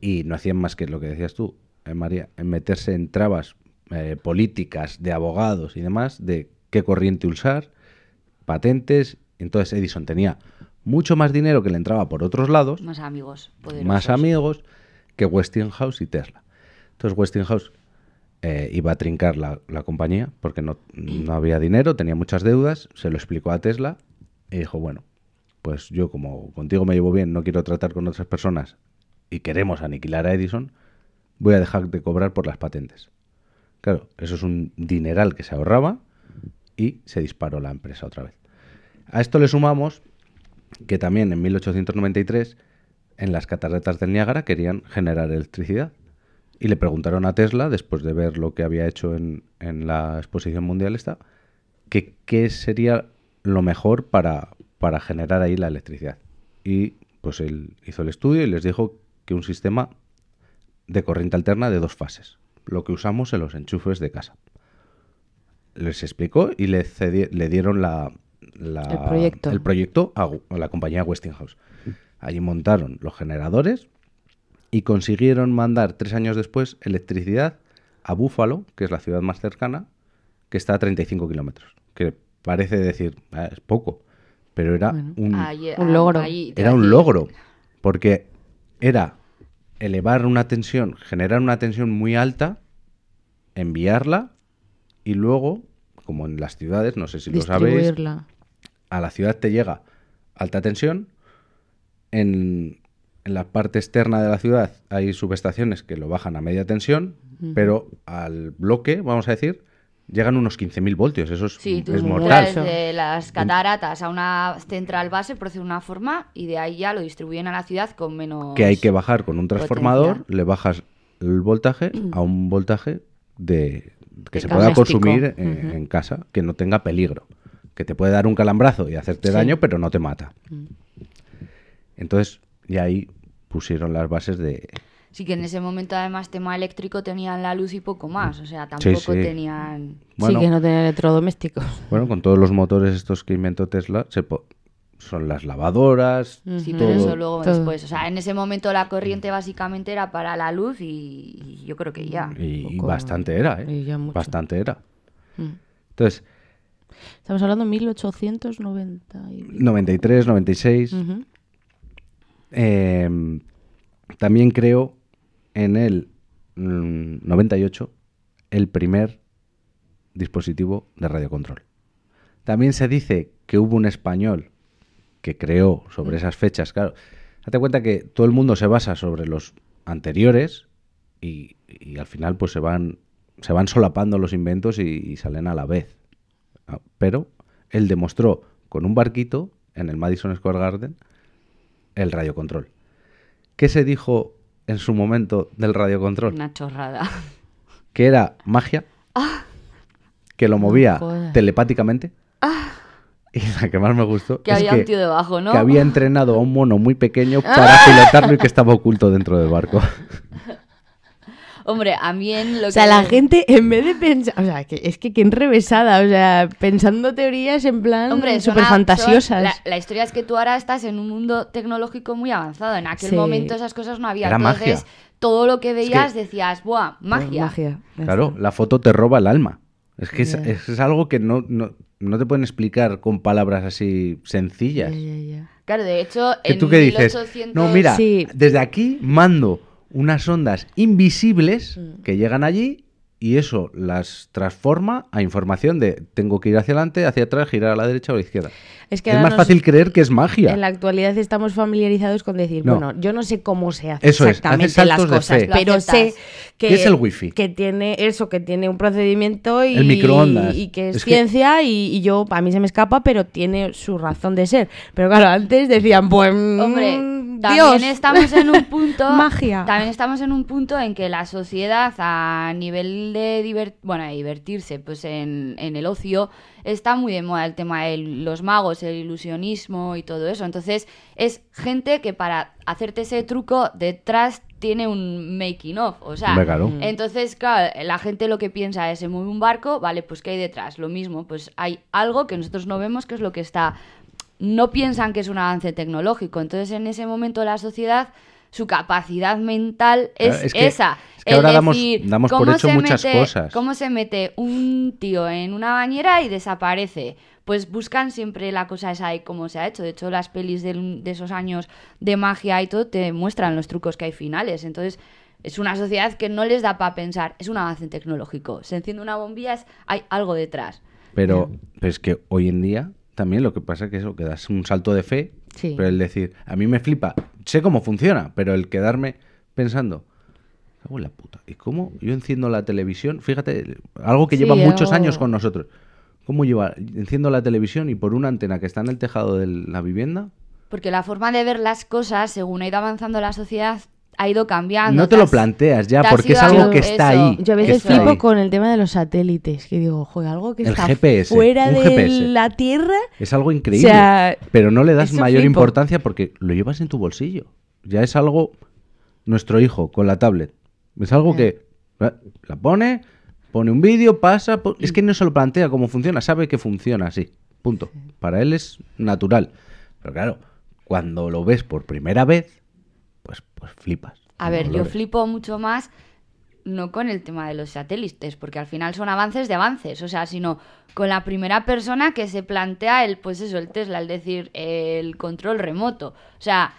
Speaker 1: y no hacían más que lo que decías tú, eh, María, en meterse en trabas eh, políticas de abogados y demás de qué corriente usar, patentes. Entonces, Edison tenía mucho más dinero que le entraba por otros lados,
Speaker 2: Más amigos. Poderosos.
Speaker 1: más amigos que Westinghouse y Tesla. Entonces, Westinghouse eh, iba a trincar la, la compañía porque no, no había dinero, tenía muchas deudas, se lo explicó a Tesla y dijo, bueno, pues yo como contigo me llevo bien, no quiero tratar con otras personas y queremos aniquilar a Edison, voy a dejar de cobrar por las patentes. Claro, eso es un dineral que se ahorraba y se disparó la empresa otra vez. A esto le sumamos que también en 1893 en las cataratas del Niágara querían generar electricidad. Y le preguntaron a Tesla, después de ver lo que había hecho en, en la exposición mundial esta, que qué sería lo mejor para, para generar ahí la electricidad. Y pues él hizo el estudio y les dijo que un sistema de corriente alterna de dos fases, lo que usamos en los enchufes de casa. Les explicó y le, cedi- le dieron la, la-
Speaker 3: El proyecto.
Speaker 1: el proyecto a, la compañía Westinghouse. Allí montaron los generadores y consiguieron mandar tres años después electricidad a Búfalo, que es la ciudad más cercana, que está a 35 kilómetros. Que parece decir, "Ah, es poco, pero era
Speaker 3: Bueno.
Speaker 1: un,
Speaker 2: Ahí-
Speaker 3: Un
Speaker 2: ah,
Speaker 3: logro.
Speaker 2: ahí
Speaker 1: era un logro, porque era elevar una tensión, generar una tensión muy alta, enviarla y luego, como en las ciudades, no sé si lo sabéis, a la ciudad te llega alta tensión, en, en la parte externa de la ciudad hay subestaciones que lo bajan a media tensión, pero al bloque, vamos a decir, llegan unos 15.000 voltios, eso es,
Speaker 2: Sí, tú
Speaker 1: es mortal.
Speaker 2: traes de las cataratas a una central base, procede una forma y de ahí ya lo distribuyen a la ciudad con menos...
Speaker 1: que hay que bajar con un transformador,
Speaker 2: potencia.
Speaker 1: le bajas el voltaje a un voltaje de que
Speaker 2: De
Speaker 1: se pueda consumir en, en casa, que no tenga peligro, que te puede dar un calambrazo y hacerte
Speaker 3: Sí.
Speaker 1: daño, pero no te mata. Entonces, y ahí pusieron las bases de...
Speaker 2: Sí que en ese momento además tema eléctrico tenían la luz y poco más, o sea, tampoco
Speaker 1: sí.
Speaker 2: tenían...
Speaker 1: Bueno,
Speaker 3: Sí, que no tiene electrodomésticos.
Speaker 1: bueno, con todos los motores estos que inventó Tesla, se po- son las lavadoras,
Speaker 2: Sí,
Speaker 3: Ujú.
Speaker 2: pero eso
Speaker 1: todo.
Speaker 2: luego
Speaker 3: Todo.
Speaker 2: después. O sea, en ese momento la corriente básicamente era para la luz y, y yo creo que ya.
Speaker 1: y, y
Speaker 3: poco-
Speaker 1: bastante era, ¿eh?
Speaker 3: y ya mucho.
Speaker 1: Bastante era.
Speaker 3: Mm.
Speaker 1: Entonces,
Speaker 3: Estamos hablando de 1890. y pico.
Speaker 1: 93, 96...
Speaker 3: Ujú.
Speaker 1: Eh, también creo en el mm, 98 el primer dispositivo de radiocontrol. También se dice que hubo un español que creó sobre esas fechas. Claro, date cuenta que todo el mundo se basa sobre los anteriores y, y al final pues se van se van solapando los inventos y, y salen a la vez. Ah, Pero él demostró con un barquito en el Madison Square Garden el radiocontrol. ¿Qué se dijo en su momento del radiocontrol?
Speaker 2: Una chorrada.
Speaker 1: Que era magia, que lo movía telepáticamente. Y la que más me gustó
Speaker 2: Que
Speaker 1: es
Speaker 2: había
Speaker 1: que,
Speaker 2: un tío debajo, ¿no?
Speaker 1: que había entrenado a un mono muy pequeño para pilotarlo y que estaba oculto dentro del barco.
Speaker 2: Hombre, a mí en lo
Speaker 3: O sea,
Speaker 2: que...
Speaker 3: la gente, en vez de pensar. O sea, que es que qué enrevesada. O sea, pensando teorías en plan
Speaker 2: Hombre,
Speaker 3: súper fantasiosas.
Speaker 2: son- La, la historia es que tú ahora estás en un mundo tecnológico muy avanzado. En aquel
Speaker 3: Sí.
Speaker 2: momento esas cosas no había.
Speaker 1: Era
Speaker 2: Entonces,
Speaker 1: magia.
Speaker 2: todo lo que veías
Speaker 1: que-
Speaker 2: decías, ¡buah! Magia.
Speaker 3: Magia.
Speaker 1: Claro, la foto te roba el alma. Es que es,
Speaker 3: Ya.
Speaker 1: es- es algo que no, no, no te pueden explicar con palabras así sencillas.
Speaker 3: Ya, ya, ya.
Speaker 2: Claro, de hecho,
Speaker 1: Que
Speaker 2: en
Speaker 1: tú qué dices,
Speaker 2: 1800...
Speaker 1: no, mira,
Speaker 3: Sí.
Speaker 1: desde aquí mando unas ondas invisibles
Speaker 3: Mm.
Speaker 1: que llegan allí y eso las transforma a información de tengo que ir hacia adelante, hacia atrás, girar a la derecha o a la izquierda.
Speaker 3: Es
Speaker 1: Es,
Speaker 3: que
Speaker 1: más
Speaker 3: nos-
Speaker 1: fácil creer que es magia.
Speaker 3: En la actualidad estamos familiarizados con decir,
Speaker 1: No.
Speaker 3: bueno, yo no sé cómo se hace
Speaker 1: Eso es,
Speaker 3: exactamente
Speaker 1: saltos
Speaker 3: las
Speaker 1: de
Speaker 3: cosas, pero sé que,
Speaker 1: ¿Qué es el wifi?
Speaker 3: que tiene eso, que tiene un procedimiento y,
Speaker 1: El microondas.
Speaker 3: y que es,
Speaker 1: Es que-
Speaker 3: ciencia y, y yo, a mí se me escapa, pero tiene su razón de ser. Pero claro, antes decían, pues,
Speaker 2: Hombre,
Speaker 3: mm,
Speaker 2: también
Speaker 3: Dios,
Speaker 2: estamos en un punto.
Speaker 3: Magia.
Speaker 2: También estamos en un punto en que la sociedad, a nivel de diver- bueno, de divertirse, pues en, en el ocio, está muy de moda el tema de los magos, el ilusionismo y todo eso. Entonces, es gente que para hacerte ese truco detrás tiene un making of. O sea,
Speaker 1: claro.
Speaker 2: entonces, claro, la gente lo que piensa es, se mueve un barco, vale, pues ¿qué hay detrás? Lo mismo, pues hay algo que nosotros no vemos que es lo que está... No piensan que es un avance tecnológico. Entonces, en ese momento la sociedad, su capacidad mental es,
Speaker 1: Claro, es que-
Speaker 2: esa.
Speaker 1: es que ahora damos-
Speaker 2: decir,
Speaker 1: damos por
Speaker 2: ¿cómo
Speaker 1: hecho
Speaker 2: se
Speaker 1: muchas
Speaker 2: mete-
Speaker 1: cosas.
Speaker 2: ¿Cómo se mete un tío en una bañera y desaparece? Pues buscan siempre la cosa esa de cómo se ha hecho. De hecho, las pelis de esos años de magia y todo te muestran los trucos que hay finales. Entonces, es una sociedad que no les da para pensar. Es un avance tecnológico. Se enciende una bombilla, es- hay algo detrás.
Speaker 1: Pero, pero es que hoy en día también lo que pasa es que eso, que das un salto de fe,
Speaker 3: Sí.
Speaker 1: pero el decir, a mí me flipa, sé cómo funciona, pero el quedarme pensando, cago en la puta, ¿y cómo yo enciendo la televisión? Fíjate, algo que
Speaker 3: Sí,
Speaker 1: lleva muchos años con nosotros. ¿Cómo lleva? Enciendo la televisión y por una antena que está en el tejado de la vivienda,
Speaker 2: Porque la forma de ver las cosas, según ha ido avanzando la sociedad, ha ido cambiando.
Speaker 1: no te lo
Speaker 2: has-
Speaker 1: planteas ya, porque es algo que está
Speaker 2: eso.
Speaker 1: ahí.
Speaker 3: Yo a veces flipo con el tema de los satélites, que digo, joder, algo que
Speaker 1: El
Speaker 3: está
Speaker 1: GPS,
Speaker 3: fuera de
Speaker 1: GPS.
Speaker 3: la Tierra.
Speaker 1: Es algo increíble.
Speaker 3: O sea,
Speaker 1: pero no le das mayor
Speaker 3: flipo.
Speaker 1: importancia porque lo llevas en tu bolsillo. Ya es algo. Nuestro hijo con la tablet. Es algo que. La pone, pone un vídeo, pasa. po- Es que no se lo plantea cómo funciona, sabe que funciona así. Punto. Para él es natural. Pero claro, cuando lo ves por primera vez, pues, pues flipas.
Speaker 2: A ver, yo flipo mucho más no con el tema de los satélites, porque al final son avances de avances, o sea, sino con la primera persona que se plantea el, pues eso, el Tesla, el decir, el control remoto. O sea,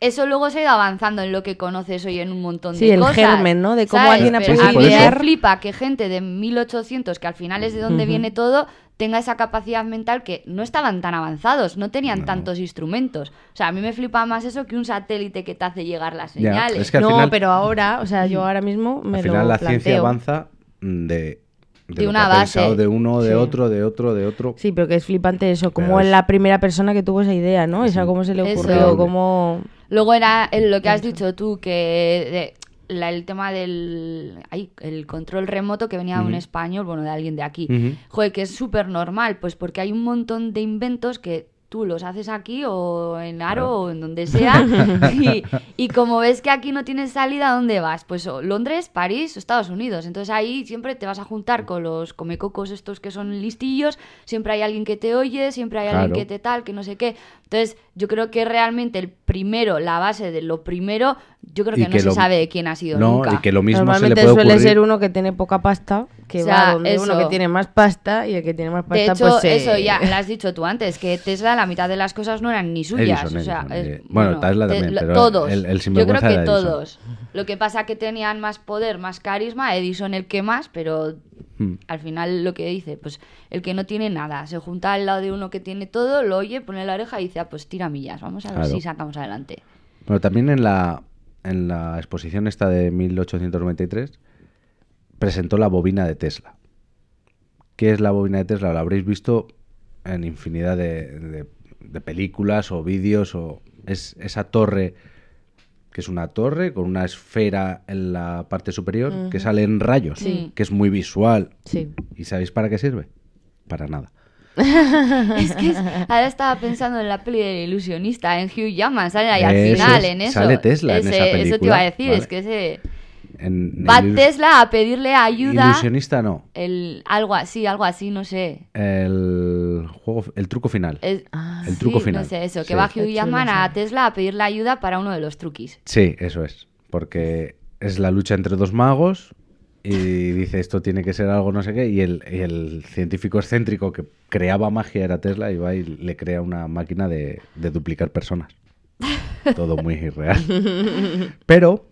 Speaker 2: eso luego se ha ido avanzando en lo que conoces hoy en un montón
Speaker 3: Sí,
Speaker 2: de
Speaker 3: el
Speaker 2: cosas.
Speaker 3: germen, ¿no? De cómo
Speaker 2: ¿sabes?
Speaker 3: alguien ha
Speaker 1: podido
Speaker 2: a mí me
Speaker 3: idear.
Speaker 2: flipa que gente de 1800, que al final es de donde viene todo, tenga esa capacidad mental que no estaban tan avanzados, no tenían tantos instrumentos. O sea, a mí me flipa más eso que un satélite que te hace llegar las
Speaker 1: Ya,
Speaker 2: señales.
Speaker 1: es que al
Speaker 3: no,
Speaker 1: final-
Speaker 3: pero ahora, o sea, yo ahora mismo me
Speaker 1: Al final
Speaker 3: lo
Speaker 1: la
Speaker 3: planteo.
Speaker 1: ciencia avanza mm, de,
Speaker 2: De una base.
Speaker 1: pensado de uno, de
Speaker 3: Sí.
Speaker 1: otro, de otro, de otro.
Speaker 3: Sí, pero que es flipante eso, como
Speaker 1: Pero es-
Speaker 3: la primera persona que tuvo esa idea, ¿no? Esa cómo se le ocurrió, cómo...
Speaker 2: Luego era lo que has dicho tú, que de- la- el tema del ay, el control remoto que venía de un español, bueno, de alguien de aquí.
Speaker 1: Ujú.
Speaker 2: Joder, que es súper normal, pues porque hay un montón de inventos que tú los haces aquí o en Aro
Speaker 1: Claro.
Speaker 2: o en donde sea. y, y como ves que aquí no tienes salida, ¿a dónde vas? Pues o Londres, París o Estados Unidos. Entonces ahí siempre te vas a juntar con los comecocos estos que son listillos, siempre hay alguien que te oye, siempre hay alguien que te tal, que no sé qué. Entonces yo creo que realmente el primero, la base de lo primero, yo creo que no se sabe de quién ha sido
Speaker 1: No,
Speaker 2: nunca.
Speaker 1: y que lo mismo se le
Speaker 3: Normalmente
Speaker 1: puede
Speaker 3: suele
Speaker 1: ocurrir.
Speaker 3: ser uno que tiene poca pasta, que
Speaker 2: O sea,
Speaker 3: va donde uno que tiene más pasta y el que tiene más pasta
Speaker 2: De hecho,
Speaker 3: pues se-
Speaker 2: eso ya lo has dicho tú antes, que Tesla la mitad de las cosas no eran ni suyas.
Speaker 1: Edison,
Speaker 2: o sea,
Speaker 1: Edison,
Speaker 2: es-
Speaker 1: eh, bueno, Tesla también, pero
Speaker 2: todos.
Speaker 1: el- el
Speaker 2: Yo creo que
Speaker 1: era
Speaker 2: todos. Lo que pasa que tenían más poder, más carisma, Edison el que más, pero
Speaker 1: Hmm.
Speaker 2: al final lo que dice, pues el que no tiene nada, se junta al lado de uno que tiene todo, lo oye, pone la oreja y dice, ah, pues tira millas, vamos a ver
Speaker 1: Claro.
Speaker 2: si sacamos adelante.
Speaker 1: Bueno, también en la, en la exposición esta de 1893 presentó la bobina de Tesla. ¿Qué es la bobina de Tesla? La habréis visto en infinidad de, de- de películas o vídeos. o Es esa torre, que es una torre con una esfera en la parte superior que sale en rayos,
Speaker 2: Sí.
Speaker 1: que es muy visual.
Speaker 3: Sí.
Speaker 1: ¿Y sabéis para qué sirve? Para nada.
Speaker 2: es que es- ahora estaba pensando en la peli del ilusionista, en Hugh Jackman, sale ahí al final,
Speaker 1: es,
Speaker 2: en eso.
Speaker 1: sale Tesla en esa
Speaker 2: Eso te
Speaker 1: película,
Speaker 2: iba a decir,
Speaker 1: vale.
Speaker 2: es que ese...
Speaker 1: En-
Speaker 2: Va
Speaker 1: el
Speaker 2: Tesla a pedirle ayuda.
Speaker 1: Ilusionista no.
Speaker 2: El, algo así, algo así, no sé.
Speaker 1: El juego, el truco final.
Speaker 2: Es-
Speaker 3: Ah,
Speaker 1: El truco
Speaker 2: sí,
Speaker 1: final.
Speaker 2: No sé, eso, que
Speaker 1: Sí.
Speaker 2: va
Speaker 3: Qué
Speaker 2: Hugh Jackman a. Tesla a pedirle ayuda para uno de los truquis.
Speaker 1: Sí, eso es. Porque es la lucha entre dos magos y dice esto tiene que ser algo no sé qué. Y el, y el científico excéntrico que creaba magia era Tesla y va y le crea una máquina de, de duplicar personas. Todo muy irreal. Pero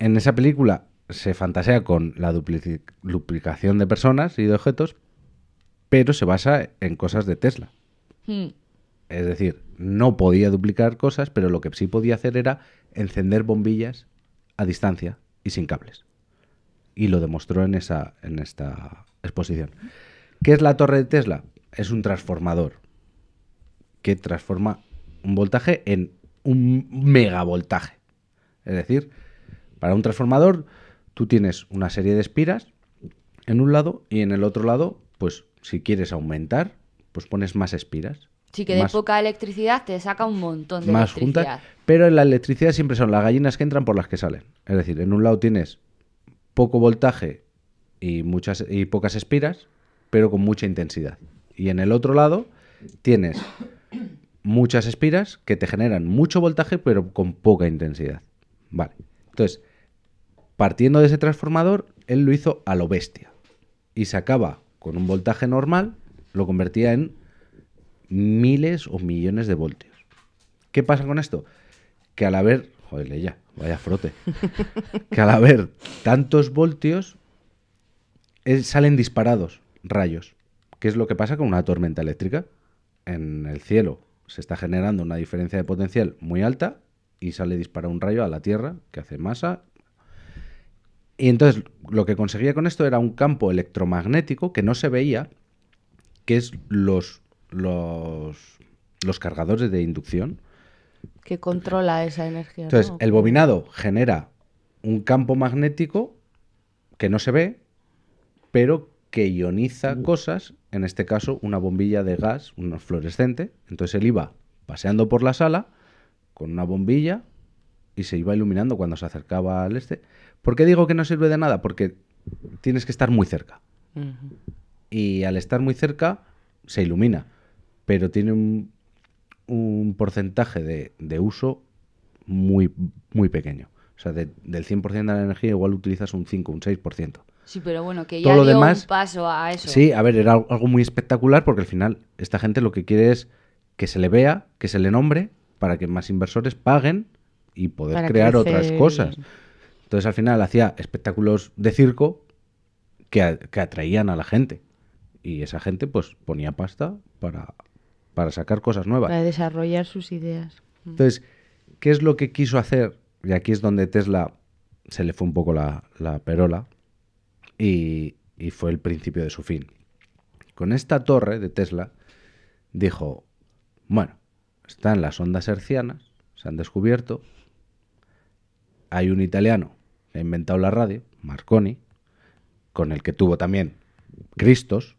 Speaker 1: en esa película se fantasea con la duplicación de personas y de objetos, pero se basa en cosas de Tesla.
Speaker 2: Hmm.
Speaker 1: Es decir, no podía duplicar cosas, pero lo que sí podía hacer era encender bombillas a distancia y sin cables. Y lo demostró en, esa, en esta exposición. ¿Qué es la torre de Tesla? Es un transformador que transforma un voltaje en un megavoltaje. Es decir, para un transformador tú tienes una serie de espiras en un lado y en el otro lado, pues si quieres aumentar, pues pones más espiras.
Speaker 2: Sí, que de
Speaker 1: Más-
Speaker 2: poca electricidad te saca un montón de
Speaker 1: más
Speaker 2: electricidad.
Speaker 1: juntas, pero en la electricidad siempre son las gallinas que entran por las que salen. Es decir, en un lado tienes poco voltaje y muchas y pocas espiras, pero con mucha intensidad. Y en el otro lado tienes muchas espiras que te generan mucho voltaje, pero con poca intensidad. Vale. Entonces, partiendo de ese transformador, él lo hizo a lo bestia. Y sacaba con un voltaje normal, lo convertía en miles o millones de voltios. ¿Qué pasa con esto? Que al haber, joder, ya, vaya frote, que al haber tantos voltios, eh, salen disparados rayos. ¿Qué es lo que pasa con una tormenta eléctrica? En el cielo se está generando una diferencia de potencial muy alta y sale disparado un rayo a la Tierra que hace masa. Y entonces lo que conseguía con esto era un campo electromagnético que no se veía, que es los, los, los cargadores de inducción.
Speaker 3: Que controla esa energía.
Speaker 1: Entonces,
Speaker 3: ¿no?
Speaker 1: el bobinado genera un campo magnético que no se ve, pero que ioniza cosas, en este caso una bombilla de gas, una fluorescente. Entonces él iba paseando por la sala con una bombilla y se iba iluminando cuando se acercaba al este. ¿Por qué digo que no sirve de nada? Porque tienes que estar muy cerca. Y al estar muy cerca se ilumina, pero tiene un, un porcentaje de, de uso muy, muy pequeño. O sea, de- del 100% de la energía igual utilizas un 5, un 6%.
Speaker 2: Sí, pero bueno, que
Speaker 1: Todo
Speaker 2: ya
Speaker 1: lo
Speaker 2: dio
Speaker 1: demás-
Speaker 2: un paso a eso.
Speaker 1: Sí, a ver, era al- algo muy espectacular porque al final esta gente lo que quiere es que se le vea, que se le nombre, para que más inversores paguen y poder
Speaker 3: Para
Speaker 1: crear
Speaker 3: crecer
Speaker 1: otras cosas. Entonces al final hacía espectáculos de circo que, a- que atraían a la gente. Y esa gente pues ponía pasta para, para sacar cosas nuevas.
Speaker 3: Para desarrollar sus ideas.
Speaker 1: Entonces, ¿qué es lo que quiso hacer? Y aquí es donde Tesla se le fue un poco la, la perola y, y fue el principio de su fin. Con esta torre de Tesla dijo, bueno, están las ondas hercianas, se han descubierto, hay un italiano que ha inventado la radio, Marconi, con el que tuvo también Cristos,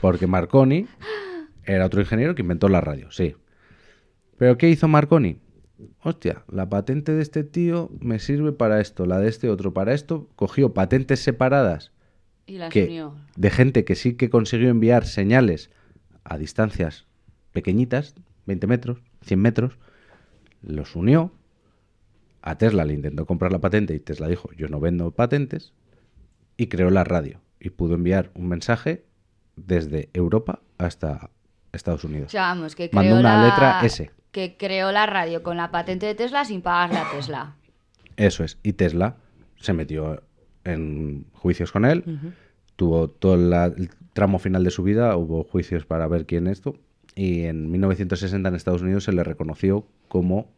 Speaker 1: porque Marconi era otro ingeniero que inventó la radio, sí. ¿Pero qué hizo Marconi? Hostia, la patente de este tío me sirve para esto, la de este otro para esto. Cogió patentes separadas
Speaker 2: Y las
Speaker 1: que,
Speaker 2: unió.
Speaker 1: de gente que sí que consiguió enviar señales a distancias pequeñitas, 20 metros, 100 metros, los unió. A Tesla le intentó comprar la patente y Tesla dijo, yo no vendo patentes, y creó la radio. Y pudo enviar un mensaje desde Europa hasta Estados Unidos.
Speaker 2: O sea, vamos, que
Speaker 1: Mandó
Speaker 2: creó
Speaker 1: una
Speaker 2: la...
Speaker 1: letra S.
Speaker 2: Que creó la radio con la patente de Tesla sin pagarle a Tesla.
Speaker 1: Eso es. Y Tesla se metió en juicios con él. Tuvo todo la- el tramo final de su vida, hubo juicios para ver quién esto. Y en 1960 en Estados Unidos se le reconoció como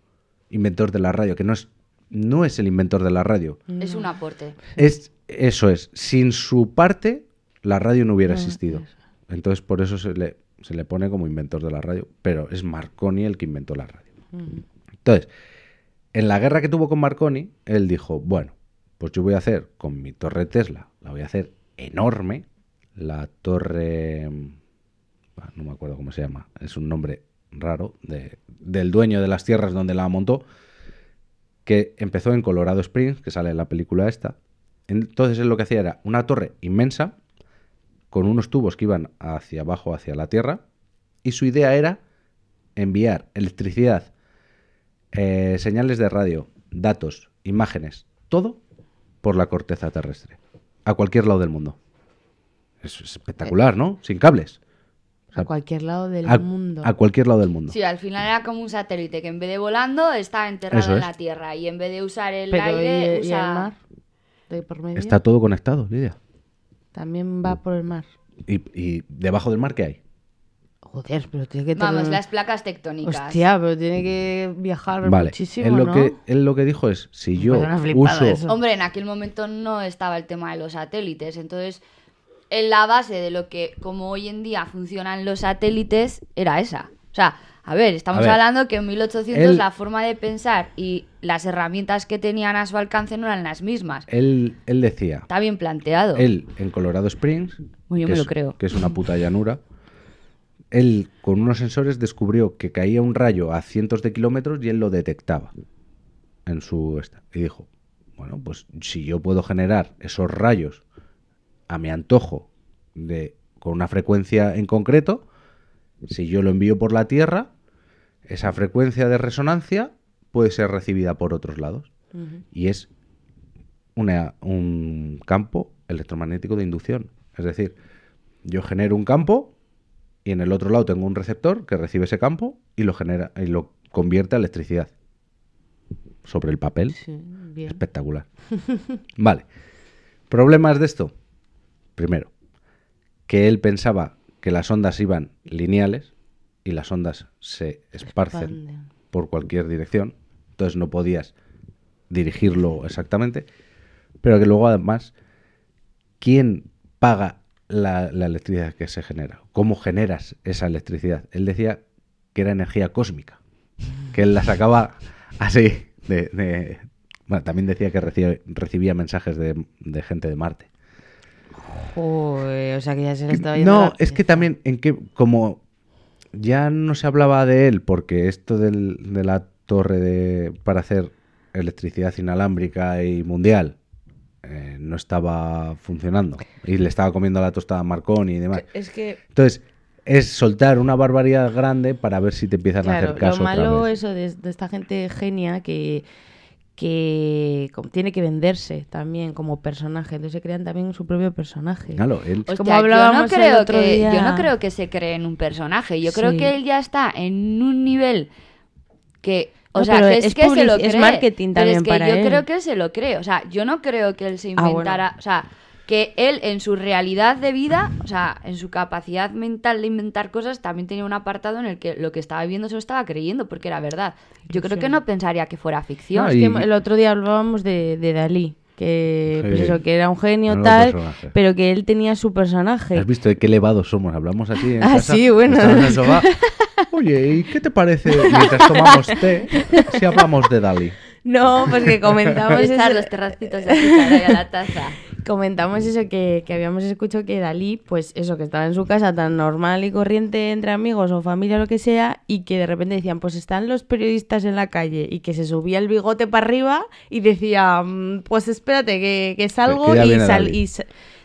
Speaker 1: inventor de la radio, que no es, no es el inventor de la radio.
Speaker 2: Es un aporte.
Speaker 1: Es, eso es. Sin su parte, la radio no hubiera existido. Entonces, por eso se le, se le pone como inventor de la radio. Pero es Marconi el que inventó la radio. Entonces, en la guerra que tuvo con Marconi, él dijo, bueno, pues yo voy a hacer con mi torre Tesla, la voy a hacer enorme, la torre... ah, No me acuerdo cómo se llama, es un nombre raro de- del dueño de las tierras donde la montó, que empezó en Colorado Springs, que sale en la película esta. Entonces él lo que hacía era una torre inmensa, con unos tubos que iban hacia abajo, hacia la tierra, y su idea era enviar electricidad, eh, señales de radio, datos, imágenes, todo por la corteza terrestre, a cualquier lado del mundo. Es espectacular, ¿no? Sin cables. O sea,
Speaker 3: A cualquier lado del
Speaker 1: a,
Speaker 3: mundo.
Speaker 1: a cualquier lado del mundo.
Speaker 2: Sí, al final era como un satélite que en vez de volando está enterrado
Speaker 1: Eso
Speaker 2: en
Speaker 1: es.
Speaker 2: la Tierra y en vez de usar el
Speaker 3: Pero
Speaker 2: aire
Speaker 3: ¿y, y
Speaker 2: usa...
Speaker 3: el mar? ¿De por medio?
Speaker 1: Está todo conectado, Lidia.
Speaker 3: También va por el mar.
Speaker 1: ¿Y, y debajo del mar qué hay?
Speaker 3: Joder, pero tiene que
Speaker 2: Vamos,
Speaker 3: tener-
Speaker 2: las placas tectónicas.
Speaker 3: Hostia, pero tiene que viajar
Speaker 1: Vale,
Speaker 3: muchísimo,
Speaker 1: él lo,
Speaker 3: ¿no?
Speaker 1: que, él lo que dijo es, si yo uso...
Speaker 3: eso.
Speaker 2: Hombre, en aquel momento no estaba el tema de los satélites, entonces en la base de lo que como hoy en día funcionan los satélites era esa. O sea, a ver, estamos
Speaker 1: A ver,
Speaker 2: hablando que en 1800
Speaker 1: él-
Speaker 2: la forma de pensar y las herramientas que tenían a su alcance no eran las mismas.
Speaker 1: Él, él decía,
Speaker 2: Está bien planteado.
Speaker 1: él en Colorado Springs,
Speaker 2: Bueno, yo
Speaker 1: que,
Speaker 2: me
Speaker 1: es,
Speaker 2: lo creo.
Speaker 1: que es una puta llanura, él con unos sensores descubrió que caía un rayo a cientos de kilómetros y él lo detectaba en su esta. Y dijo, bueno, pues si yo puedo generar esos rayos a mi antojo de, con una frecuencia en concreto, si yo lo envío por la Tierra, esa frecuencia de resonancia puede ser recibida por otros lados. Y es una- un campo electromagnético de inducción. Es decir, yo genero un campo y en el otro lado tengo un receptor que recibe ese campo y lo genera y lo convierte a electricidad. Sobre el papel.
Speaker 3: Sí.
Speaker 1: Espectacular. Vale. ¿Problemas de esto? Primero, que él pensaba que las ondas iban lineales y las ondas se esparcen
Speaker 3: Expanden.
Speaker 1: por cualquier dirección. Entonces no podías dirigirlo exactamente. Pero que luego además, ¿quién paga la, la electricidad que se genera? ¿Cómo generas esa electricidad? Él decía que era energía cósmica. Que él la sacaba así. De, de- Bueno, también decía que recibía, recibía mensajes de, de gente de Marte.
Speaker 3: Joder, o sea que ya se le estaba yendo
Speaker 1: No, es que también, en que como ya no se hablaba de él, porque esto del- de la torre de, para hacer electricidad inalámbrica y mundial eh, no estaba funcionando y le estaba comiendo la tostada a Marconi y demás.
Speaker 3: Es que,
Speaker 1: Entonces, es soltar una barbaridad grande para ver si te empiezan a hacer caso
Speaker 3: lo
Speaker 1: otra
Speaker 3: malo
Speaker 1: vez.
Speaker 3: eso de, de esta gente genia que que tiene que venderse también como personaje, entonces se crean también su propio personaje.
Speaker 1: Claro, él-
Speaker 3: Hostia,
Speaker 2: como
Speaker 3: yo no
Speaker 2: hablábamos
Speaker 3: creo
Speaker 2: creo
Speaker 3: otro
Speaker 2: que,
Speaker 3: día-
Speaker 2: Yo no creo que se cree en un personaje. Yo creo que él ya está en un nivel que. O
Speaker 3: No,
Speaker 2: sea,
Speaker 3: pero
Speaker 2: que es,
Speaker 3: es
Speaker 2: que se lo
Speaker 3: publici- es
Speaker 2: cree.
Speaker 3: marketing
Speaker 2: pero
Speaker 3: también
Speaker 2: es que
Speaker 3: para
Speaker 2: yo
Speaker 3: él.
Speaker 2: creo que él se lo cree. O sea, yo no creo que él se
Speaker 3: Ah, bueno.
Speaker 2: inventara. O sea, que él en su realidad de vida, o sea, en su capacidad mental de inventar cosas, también tenía un apartado en el que lo que estaba viendo se lo estaba creyendo porque era verdad. Yo creo que no pensaría que fuera ficción.
Speaker 1: No,
Speaker 3: Es
Speaker 1: y-
Speaker 3: que el otro día hablábamos de, de Dalí, que pues eso, que era un genio tal,
Speaker 1: personaje.
Speaker 3: pero que él tenía su personaje.
Speaker 1: ¿Has visto de qué elevados somos? Hablamos así en
Speaker 3: Ah,
Speaker 1: casa,
Speaker 3: sí, bueno.
Speaker 1: estamos en el sofá. Oye, ¿y qué te parece mientras tomamos té si hablamos de Dalí?
Speaker 3: No, pues que comentamos
Speaker 2: Echar
Speaker 3: eso,
Speaker 2: los terracitos ahí a la taza.
Speaker 3: Comentamos eso que, que habíamos escuchado que Dalí, pues eso, que estaba en su casa tan normal y corriente entre amigos o familia o lo que sea, y que de repente decían, pues están los periodistas en la calle, y que se subía el bigote para arriba y decía, "Mm, pues espérate, que, que salgo
Speaker 1: Que ya
Speaker 3: y, sal-
Speaker 1: Dalí".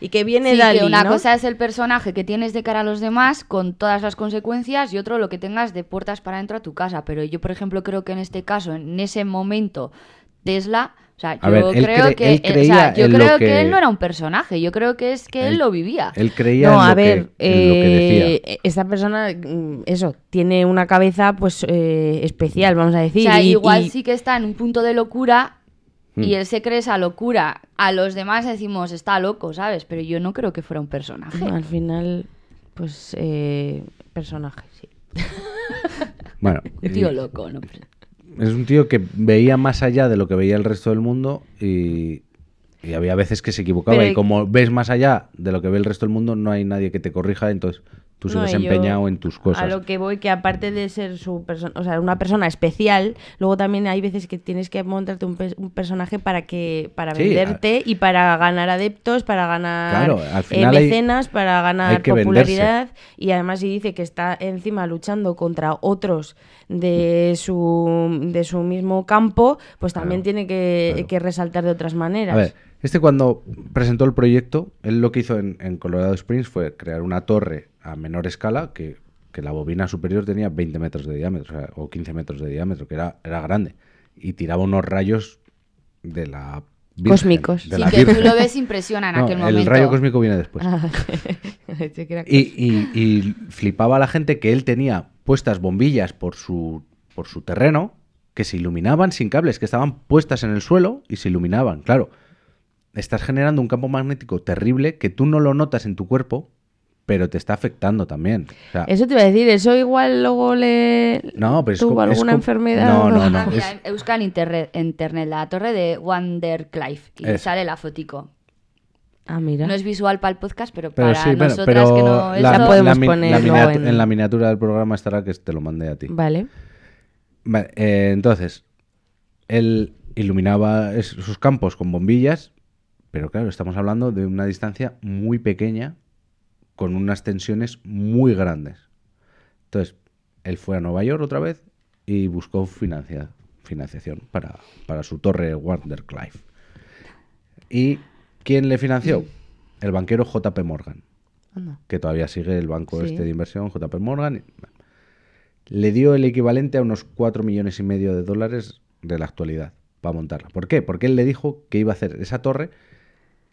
Speaker 3: y, y que viene
Speaker 2: Sí,
Speaker 3: Dalí,
Speaker 2: que una
Speaker 3: ¿no?
Speaker 2: cosa es el personaje que tienes de cara a los demás con todas las consecuencias y otro lo que tengas de puertas para dentro a tu casa. Pero yo, por ejemplo, creo que en este caso, en ese momento, Tesla, o sea, yo
Speaker 1: A ver, él
Speaker 2: creo
Speaker 1: cre-
Speaker 2: que,
Speaker 1: él
Speaker 2: eh, o sea, yo
Speaker 1: en lo
Speaker 2: creo que...
Speaker 1: que-
Speaker 2: él no era un personaje, yo creo que es que él,
Speaker 1: Él-
Speaker 2: lo vivía.
Speaker 1: Él creía
Speaker 3: No,
Speaker 1: en, lo
Speaker 3: a ver,
Speaker 1: que, en lo que decía.
Speaker 3: eh, esta persona, mm, eso, tiene una cabeza, pues, eh, especial, vamos a
Speaker 2: o
Speaker 3: decir.
Speaker 2: sea,
Speaker 3: y-
Speaker 2: igual
Speaker 3: y-
Speaker 2: sí que está en un punto de locura y
Speaker 1: Mm.
Speaker 2: él se cree esa locura. A los demás decimos, está loco, ¿sabes? Pero yo no creo que fuera un personaje.
Speaker 3: Al final, pues, eh, personaje, sí.
Speaker 1: Bueno,
Speaker 2: tío loco, ¿no?
Speaker 1: Es un tío que veía más allá de lo que veía el resto del mundo y, y había veces que se equivocaba.
Speaker 3: Pero-
Speaker 1: y como ves más allá de lo que ve el resto del mundo, no hay nadie que te corrija, entonces tú
Speaker 3: No,
Speaker 1: sigues
Speaker 3: yo
Speaker 1: empeñado en tus cosas.
Speaker 3: A lo que voy, que aparte de ser su persona, o sea, una persona especial, luego también hay veces que tienes que montarte un, pe- un personaje para que para
Speaker 1: Sí,
Speaker 3: venderte y para ganar adeptos, para ganar
Speaker 1: Claro, al
Speaker 3: eh,
Speaker 1: hay-
Speaker 3: mecenas, para ganar popularidad y además si dice que está encima luchando contra otros de su de su mismo campo, pues también
Speaker 1: Claro,
Speaker 3: tiene que,
Speaker 1: claro.
Speaker 3: que resaltar de otras maneras.
Speaker 1: A ver, este cuando presentó el proyecto, él lo que hizo en, en Colorado Springs fue crear una torre a menor escala que, que la bobina superior tenía 20 metros de diámetro o, sea, o 15 metros de diámetro, que era, era grande. Y tiraba unos rayos de la... Virgen,
Speaker 3: Cósmicos.
Speaker 1: de
Speaker 2: Sí,
Speaker 1: la
Speaker 2: que tú lo ves impresiona en
Speaker 1: No,
Speaker 2: aquel
Speaker 1: el
Speaker 2: momento.
Speaker 1: rayo cósmico viene después.
Speaker 3: Ah,
Speaker 1: Y, y- y flipaba a la gente que él tenía puestas bombillas por su, por su terreno que se iluminaban sin cables, que estaban puestas en el suelo y se iluminaban. Claro, estás generando un campo magnético terrible que tú no lo notas en tu cuerpo, pero te está afectando también. O sea,
Speaker 3: Eso te iba a decir, eso igual luego le
Speaker 1: no, pero es
Speaker 3: tuvo
Speaker 1: es
Speaker 3: alguna enfermedad.
Speaker 1: No, no, no.
Speaker 2: Ah,
Speaker 1: es-
Speaker 2: busca en internet, la torre de Wanderclife y sale la fotico.
Speaker 3: Ah, mira.
Speaker 2: No es visual para el podcast, pero,
Speaker 1: pero
Speaker 2: para
Speaker 1: sí,
Speaker 2: nosotras
Speaker 1: pero
Speaker 2: que no
Speaker 1: la,
Speaker 2: esto-
Speaker 3: La podemos poner
Speaker 1: la miniatu-
Speaker 3: en-
Speaker 1: en la miniatura del programa estará que te lo mandé a ti.
Speaker 3: Vale.
Speaker 1: Vale, eh, entonces, él iluminaba sus campos con bombillas, pero claro, estamos hablando de una distancia muy pequeña con unas tensiones muy grandes. Entonces, él fue a Nueva York otra vez y buscó financia- financiación para, para su torre Wanderclife. ¿Y quién le financió? El banquero JP Morgan
Speaker 3: Anda.
Speaker 1: que todavía sigue el banco
Speaker 3: Sí.
Speaker 1: este de inversión, JP Morgan, le dio el equivalente a unos 4 millones y medio de dólares de la actualidad para montarla. ¿Por qué? Porque él le dijo que iba a hacer esa torre,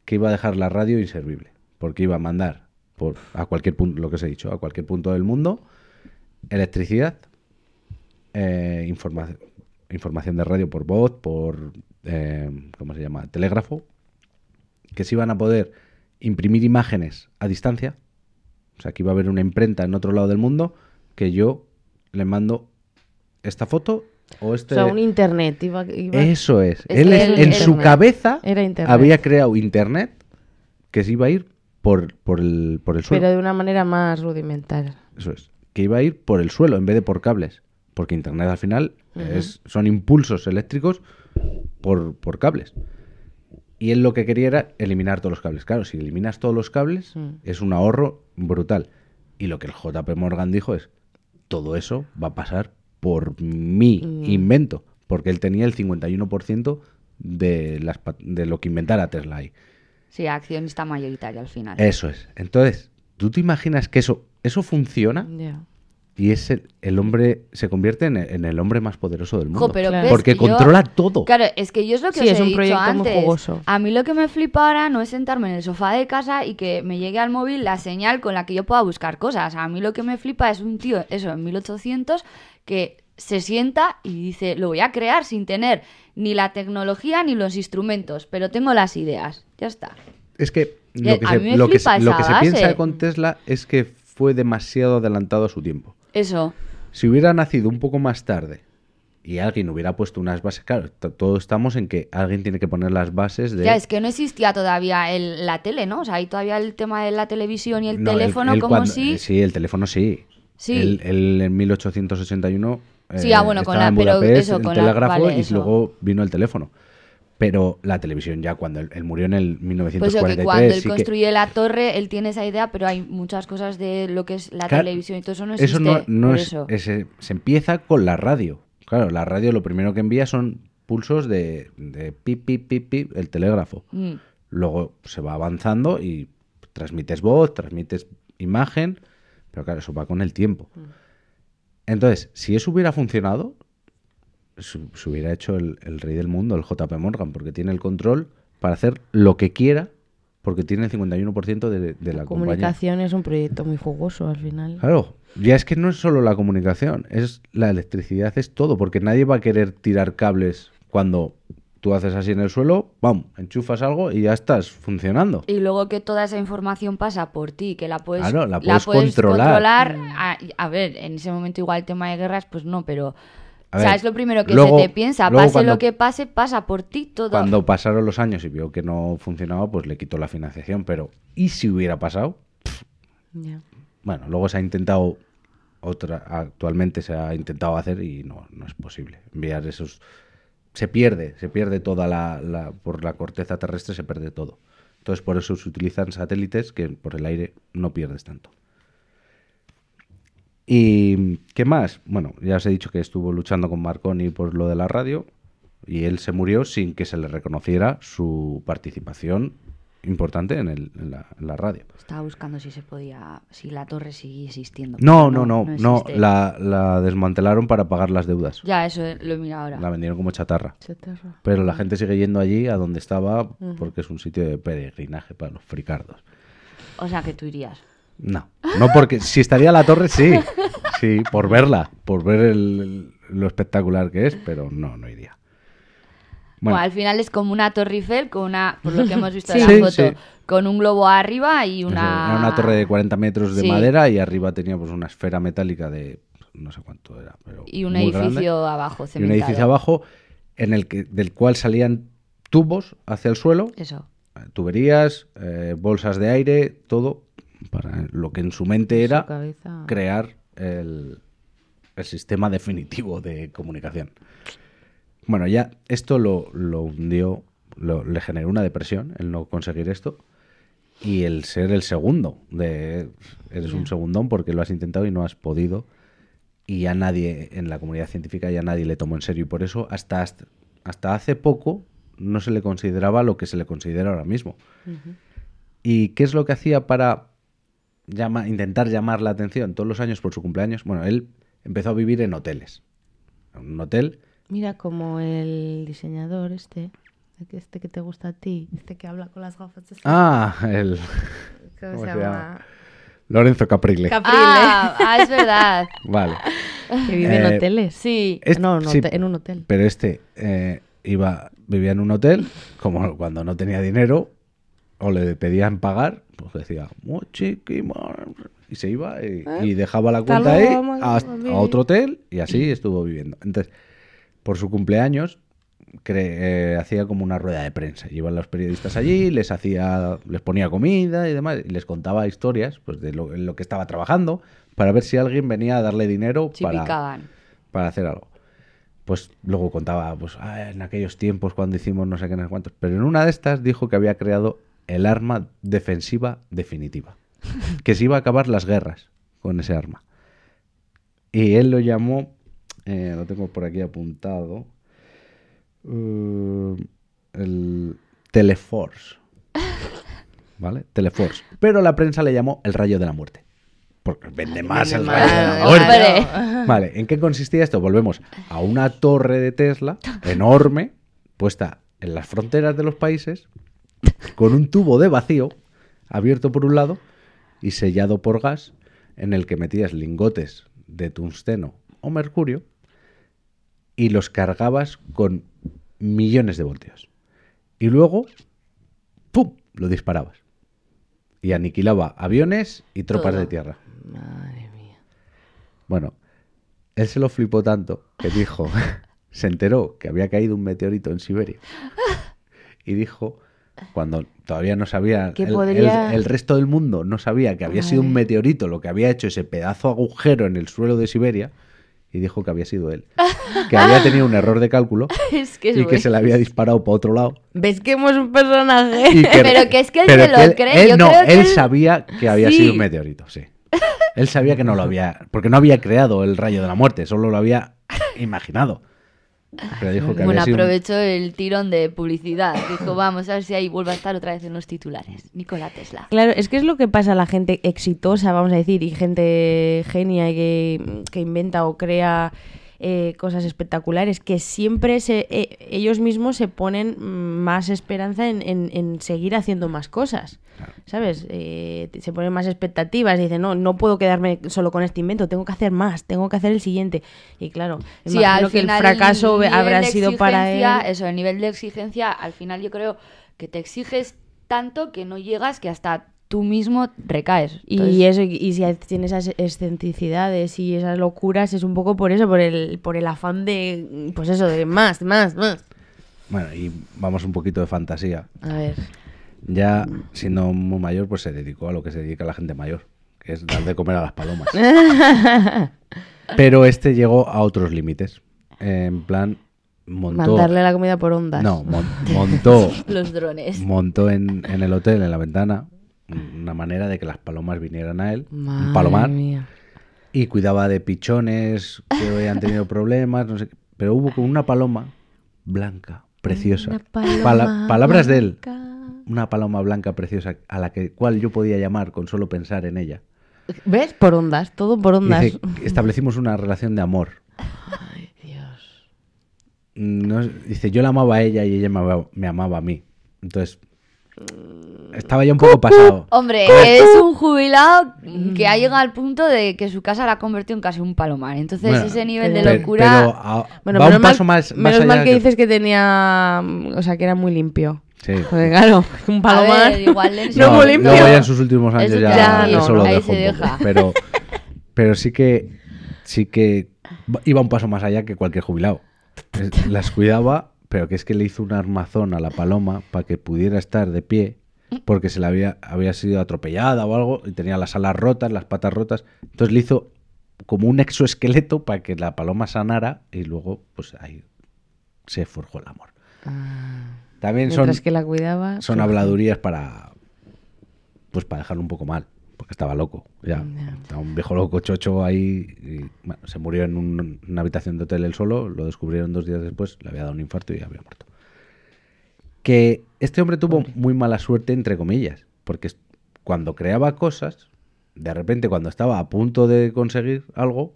Speaker 1: que iba a dejar la radio inservible, porque iba a mandar por, a cualquier punto, lo que os he dicho, a cualquier punto del mundo, electricidad, eh, informa- información de radio por voz, por, eh, ¿cómo se llama?, telégrafo, que se iban a poder imprimir imágenes a distancia, o sea, que iba a haber una imprenta en otro lado del mundo, que yo le mando esta foto o
Speaker 3: O
Speaker 1: este...
Speaker 3: sea, un internet. Iba, iba-
Speaker 1: Eso es.
Speaker 2: Es
Speaker 1: Él en su cabeza
Speaker 3: Era
Speaker 1: había creado internet que se iba a ir por, por, el, por el suelo.
Speaker 3: Pero de una manera más rudimentaria.
Speaker 1: Eso es. Que iba a ir por el suelo en vez de por cables. Porque internet al final es, son impulsos eléctricos por, por cables. Y él lo que quería era eliminar todos los cables. Claro, si eliminas todos los cables, es un ahorro brutal. Y lo que el JP Morgan dijo es, todo eso va a pasar por mi invento. porque él tenía el 51% de, las, de lo que inventara Tesla ahí.
Speaker 2: Sí, accionista mayoritario al final.
Speaker 1: Eso es. Entonces, ¿tú te imaginas que eso, eso funciona
Speaker 3: Ya.
Speaker 1: y es el, el hombre se convierte en el, en el hombre más poderoso del mundo?
Speaker 2: Jo, pero
Speaker 3: Claro.
Speaker 2: ves
Speaker 1: porque
Speaker 2: yo-
Speaker 1: controla todo.
Speaker 2: Claro, es que yo es lo que
Speaker 3: Sí,
Speaker 2: os
Speaker 3: es
Speaker 2: he
Speaker 3: un
Speaker 2: dicho
Speaker 3: proyecto muy
Speaker 2: antes.
Speaker 3: jugoso.
Speaker 2: A mí lo que me flipa ahora no es sentarme en el sofá de casa y que me llegue al móvil la señal con la que yo pueda buscar cosas. A mí lo que me flipa es un tío, eso, en 1800, que se sienta y dice, lo voy a crear sin tener ni la tecnología ni los instrumentos, pero tengo las ideas. Ya está.
Speaker 1: Es que lo que se, lo que
Speaker 2: flipa
Speaker 1: se- lo
Speaker 2: esa
Speaker 1: que se
Speaker 2: base.
Speaker 1: piensa con Tesla es que fue demasiado adelantado a su tiempo.
Speaker 2: Eso.
Speaker 1: Si hubiera nacido un poco más tarde y alguien hubiera puesto unas bases, claro, todos estamos en que alguien tiene que poner las bases de...
Speaker 2: Ya, es que no existía todavía el- la tele, ¿no? O sea, hay todavía el tema de la televisión y el
Speaker 1: No,
Speaker 2: teléfono como
Speaker 1: cuando-
Speaker 2: si...
Speaker 1: eh, Sí, el teléfono sí.
Speaker 2: Sí.
Speaker 1: Él en 1881
Speaker 2: Sí, ah, bueno, con
Speaker 1: estaba
Speaker 2: la- pero eso,
Speaker 1: el
Speaker 2: con la-
Speaker 1: telégrafo
Speaker 2: vale,
Speaker 1: y
Speaker 2: eso.
Speaker 1: luego vino el teléfono. Pero la televisión ya cuando él, él murió en el
Speaker 2: Pues
Speaker 1: 1943
Speaker 2: eso, que cuando él
Speaker 1: sí que-
Speaker 2: construye la torre, él tiene esa idea, pero hay muchas cosas de lo que es la
Speaker 1: Claro,
Speaker 2: televisión y todo eso no existe.
Speaker 1: Eso no, es,
Speaker 2: eso.
Speaker 1: ese- se empieza con la radio. Claro, la radio lo primero que envía son pulsos de, de pip, pip, pip, pip, el telégrafo.
Speaker 2: Mm.
Speaker 1: Luego se va avanzando y transmites voz, transmites imagen, pero claro, eso va con el tiempo. Entonces, si eso hubiera funcionado, se, se hubiera hecho el, el rey del mundo, el JP Morgan, porque tiene el control para hacer lo que quiera, porque tiene el 51% de, de la,
Speaker 3: La
Speaker 1: compañía.
Speaker 3: comunicación es un proyecto muy jugoso al final.
Speaker 1: Claro, ya es que no es solo la comunicación, es la electricidad, es todo, porque nadie va a querer tirar cables cuando tú haces así en el suelo, ¡pam! enchufas algo y ya estás funcionando.
Speaker 2: Y luego que toda esa información pasa por ti, que la puedes,
Speaker 1: Claro, la puedes controlar.
Speaker 2: controlar. A, a ver, en ese momento igual el tema de guerras, pues no, pero...
Speaker 1: A
Speaker 2: o sea,
Speaker 1: ver,
Speaker 2: es lo primero que
Speaker 1: luego-
Speaker 2: se te piensa. Pase
Speaker 1: cuando-
Speaker 2: lo que pase, pasa por ti todo.
Speaker 1: Cuando pasaron los años y vio que no funcionaba, pues le quitó la financiación, pero ¿y si hubiera pasado? Bueno, luego se ha intentado, otra, actualmente se ha intentado hacer y no, no es posible. Enviar esos... Se pierde, se pierde toda la, la- Por la corteza terrestre se pierde todo. Entonces por eso se utilizan satélites que por el aire no pierdes tanto. ¿Y qué más? Bueno, ya os he dicho que estuvo luchando con Marconi por lo de la radio y él se murió sin que se le reconociera su participación importante en, el- en la- en la radio.
Speaker 2: Estaba buscando si se podía, si la torre sigue existiendo.
Speaker 1: No, no, no, no, la desmantelaron para pagar las deudas.
Speaker 2: Ya, eso lo he mirado ahora.
Speaker 1: La vendieron como chatarra.
Speaker 3: Chatarra.
Speaker 1: Pero la gente sigue yendo allí a donde estaba porque es un sitio de peregrinaje para los fricardos.
Speaker 2: O sea, que tú irías.
Speaker 1: No, no porque si estaría la torre, sí. Sí, por verla, por ver el- lo espectacular que es, pero no, no iría.
Speaker 2: Bueno,
Speaker 1: Bueno,
Speaker 2: al final es como una Torre Eiffel con una, por lo que hemos visto
Speaker 1: Sí.
Speaker 2: en la foto,
Speaker 1: sí.
Speaker 2: con un globo arriba y
Speaker 1: eso,
Speaker 2: una...
Speaker 1: era una torre de 40 metros de
Speaker 2: Sí.
Speaker 1: madera y arriba tenía pues una esfera metálica de no sé cuánto era, pero
Speaker 2: Y un
Speaker 1: muy grande.
Speaker 2: edificio abajo,
Speaker 1: y un
Speaker 2: cementado.
Speaker 1: edificio abajo en el que del cual salían tubos hacia el suelo
Speaker 2: Eso.
Speaker 1: eh, tuberías, eh, bolsas de aire, todo para lo que en su mente
Speaker 3: Su
Speaker 1: era
Speaker 3: cabeza.
Speaker 1: crear el, el sistema definitivo de comunicación. Bueno, ya esto lo, lo hundió, lo- le generó una depresión el no conseguir esto y el ser el segundo. De, eres un segundón porque lo has intentado y no has podido. Y ya nadie, en la comunidad científica, ya nadie le tomó en serio. Y por eso, hasta, hasta, hasta hace poco, no se le consideraba lo que se le considera ahora mismo. ¿Y qué es lo que hacía para llama- intentar llamar la atención todos los años por su cumpleaños? Bueno, él empezó a vivir en hoteles. En un hotel.
Speaker 3: Mira como el diseñador este, este que te gusta a ti, este que habla con las gafas. este,
Speaker 1: Ah, el
Speaker 3: ¿Cómo,
Speaker 1: ¿cómo
Speaker 3: se
Speaker 1: se
Speaker 3: llama?
Speaker 1: Lorenzo Caprile.
Speaker 3: Caprile.
Speaker 2: Ah, ah, es verdad.
Speaker 1: Vale.
Speaker 3: que vive en
Speaker 1: Eh,
Speaker 3: hoteles.
Speaker 2: Sí.
Speaker 1: Este-
Speaker 3: no, no,
Speaker 1: sí,
Speaker 3: en un hotel.
Speaker 1: Pero este eh, iba, vivía en un hotel, como cuando no tenía dinero, o le pedían pagar, pues decía, muchiquimo", y se iba y, y dejaba la
Speaker 3: ¿Eh?
Speaker 1: Cuenta ahí a, otro hotel y así estuvo viviendo. Entonces, por su cumpleaños, cre- eh, hacía como una rueda de prensa. Iban los periodistas allí, les hacía, les ponía comida y demás, y les contaba historias pues, de lo, que estaba trabajando para ver si alguien venía a darle dinero para hacer algo. Pues luego contaba, pues, "Ah, en aquellos tiempos cuando hicimos no sé qué, no sé cuántos. Pero en una de estas dijo que había creado el arma defensiva definitiva. que se iba a acabar las guerras con ese arma. Y él lo llamó, eh, lo tengo por aquí apuntado, eh, el Teleforce. ¿Vale? Teleforce. Pero la prensa le llamó el rayo de la muerte. Porque vende más el rayo de la muerte.
Speaker 2: Hombre.
Speaker 1: Vale, ¿en qué consistía esto? Volvemos a una torre de Tesla enorme, puesta en las fronteras de los países, con un tubo de vacío abierto por un lado y sellado por gas, en el que metías lingotes de tungsteno o mercurio y los cargabas con millones de voltios. Y luego, ¡pum!, lo disparabas. Y aniquilaba aviones y tropas
Speaker 2: Todo.
Speaker 1: de tierra.
Speaker 3: Madre mía.
Speaker 1: Bueno, él se lo flipó tanto que dijo, se enteró que había caído un meteorito en Siberia. Y dijo, cuando todavía no sabía,
Speaker 3: Que
Speaker 1: el,
Speaker 3: podría-
Speaker 1: el- el resto del mundo no sabía que había sido un meteorito lo que había hecho ese pedazo agujero en el suelo de Siberia, y dijo que había sido él. Que había tenido un error de cálculo
Speaker 2: Es que es
Speaker 1: y que se le había disparado para otro lado.
Speaker 3: ¿Ves que hemos un personaje?
Speaker 2: Pero que es que él se lo
Speaker 1: él-
Speaker 2: cree,
Speaker 1: él
Speaker 2: yo
Speaker 1: no,
Speaker 2: creo
Speaker 1: él
Speaker 2: él-
Speaker 1: sabía que había
Speaker 2: Sí.
Speaker 1: sido un meteorito, sí. Él sabía que no lo había, porque no había creado el rayo de la muerte, solo lo había imaginado. Pero dijo que
Speaker 2: Bueno,
Speaker 1: un-
Speaker 2: aprovechó el tirón de publicidad. Dijo, vamos a ver si ahí vuelve a estar otra vez en los titulares. Nikola Tesla.
Speaker 3: Claro, es que es lo que pasa a la gente exitosa, vamos a decir, y gente genia que, que inventa o crea eh, cosas espectaculares, que siempre se, eh, ellos mismos se ponen más esperanza en, en- en seguir haciendo más cosas. ¿Sabes? Eh, se ponen más expectativas, dicen, no, no puedo quedarme solo con este invento, tengo que hacer más, tengo que hacer el siguiente. Y claro,
Speaker 2: Sí,
Speaker 3: imagino
Speaker 2: al
Speaker 3: que el fracaso habrá sido para él.
Speaker 2: Eso, el nivel de exigencia, al final yo creo que te exiges tanto que no llegas que hasta tú mismo recaes.
Speaker 3: Y
Speaker 2: Entonces,
Speaker 3: eso, y si tiene esas excentricidades y esas locuras, es un poco por eso, por el, por el afán de, pues eso, de más, más, más.
Speaker 1: Bueno, y vamos un poquito de fantasía.
Speaker 3: A ver.
Speaker 1: Ya siendo muy mayor, pues se dedicó a lo que se dedica la gente mayor, que es dar de comer a las palomas. Pero este llegó a otros límites. En plan, montó...
Speaker 3: Mandarle la comida por ondas.
Speaker 1: No, mon- montó
Speaker 2: los drones.
Speaker 1: montó en, en el hotel, en la ventana, una manera de que las palomas vinieran a él,
Speaker 3: Madre
Speaker 1: un palomar,
Speaker 3: mía.
Speaker 1: y cuidaba de pichones que habían tenido problemas, no sé qué. Pero hubo con una paloma blanca, preciosa.
Speaker 3: Una paloma
Speaker 1: Pala- palabras de él. Una paloma blanca preciosa a la que, cual yo podía llamar con solo pensar en ella.
Speaker 3: ¿Ves? Por ondas, todo por ondas.
Speaker 1: Dice, establecimos una relación de amor.
Speaker 3: Ay, Dios.
Speaker 1: No- dice, yo la amaba a ella y ella me amaba, me amaba a mí. Entonces, estaba ya un poco pasado.
Speaker 2: Hombre, es un jubilado que ha llegado al punto de que su casa la ha convertido en casi un palomar. Entonces,
Speaker 1: Bueno,
Speaker 2: ese nivel de locura.
Speaker 1: pero a-
Speaker 3: Bueno,
Speaker 1: va
Speaker 3: menos
Speaker 1: un
Speaker 3: mal,
Speaker 1: paso más, más
Speaker 3: menos
Speaker 1: allá
Speaker 3: mal que,
Speaker 1: que-
Speaker 3: dices que tenía, o sea, que era muy limpio.
Speaker 1: Sí.
Speaker 3: Porque claro, un palomar
Speaker 2: ver, igual en su-
Speaker 3: no
Speaker 1: No,
Speaker 3: muy limpio.
Speaker 1: Luego ya en sus últimos años ya,
Speaker 3: ya no,
Speaker 1: eso lo
Speaker 3: no.
Speaker 2: Ahí
Speaker 1: dejó
Speaker 2: se
Speaker 1: un poco.
Speaker 2: deja.
Speaker 1: Pero, pero sí que sí que iba un paso más allá que cualquier jubilado. Las cuidaba, pero que es que le hizo un armazón a la paloma para que pudiera estar de pie porque se le había, había sido atropellada o algo y tenía las alas rotas, las patas rotas. Entonces le hizo como un exoesqueleto para que la paloma sanara y luego pues ahí se forjó el amor. También son,
Speaker 3: que la cuidaba.
Speaker 1: son habladurías para pues para dejarlo un poco mal porque estaba loco ya.
Speaker 3: Ya.
Speaker 1: Estaba un viejo loco chocho ahí y, bueno, se murió en un- una habitación de hotel él solo lo descubrieron dos días después le había dado un infarto y había muerto. Que este hombre tuvo muy mala suerte entre comillas porque cuando creaba cosas de repente cuando estaba a punto de conseguir algo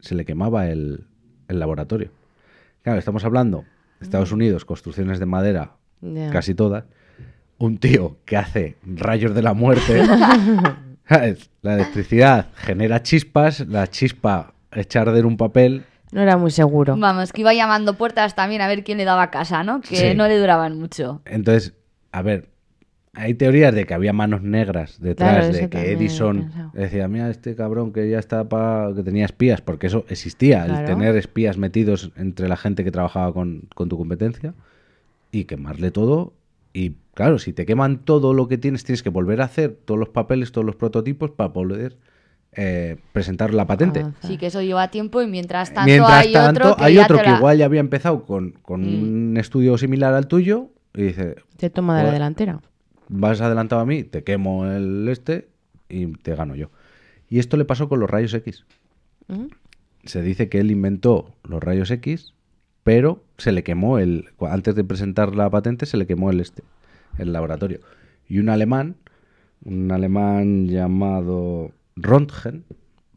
Speaker 1: se le quemaba el, el laboratorio. Claro estamos hablando Estados Unidos construcciones de madera
Speaker 3: Ya.
Speaker 1: casi todas, un tío que hace rayos de la muerte. la electricidad genera chispas, la chispa echa a arder un papel.
Speaker 3: No era muy seguro.
Speaker 2: Vamos, que iba llamando puertas también a ver quién le daba casa, ¿no? Que
Speaker 1: Sí.
Speaker 2: no le duraban mucho.
Speaker 1: Entonces, a ver, hay teorías de que había manos negras detrás,
Speaker 3: Claro,
Speaker 1: de que Edison decía, mira, este cabrón que ya está para... que tenía espías, porque eso existía, el tener espías metidos entre la gente que trabajaba con, con tu competencia y quemarle todo. Y claro, si te queman todo lo que tienes, tienes que volver a hacer todos los papeles, todos los prototipos para poder eh, presentar la patente.
Speaker 2: Sí, que eso lleva tiempo y mientras tanto
Speaker 1: Mientras
Speaker 2: hay
Speaker 1: tanto,
Speaker 2: otro que
Speaker 1: hay
Speaker 2: ya
Speaker 1: otro
Speaker 2: te
Speaker 1: que
Speaker 2: la-
Speaker 1: igual ya había empezado con, con
Speaker 2: Mm.
Speaker 1: un estudio similar al tuyo y dice,
Speaker 3: Se toma de la delantera.
Speaker 1: vas adelantado a mí, te quemo el este y te gano yo. Y esto le pasó con los rayos X.
Speaker 3: ¿Mm?
Speaker 1: Se dice que él inventó los rayos X pero se le quemó el. Antes de presentar la patente, se le quemó el este, el laboratorio. Y un alemán, un alemán llamado Röntgen,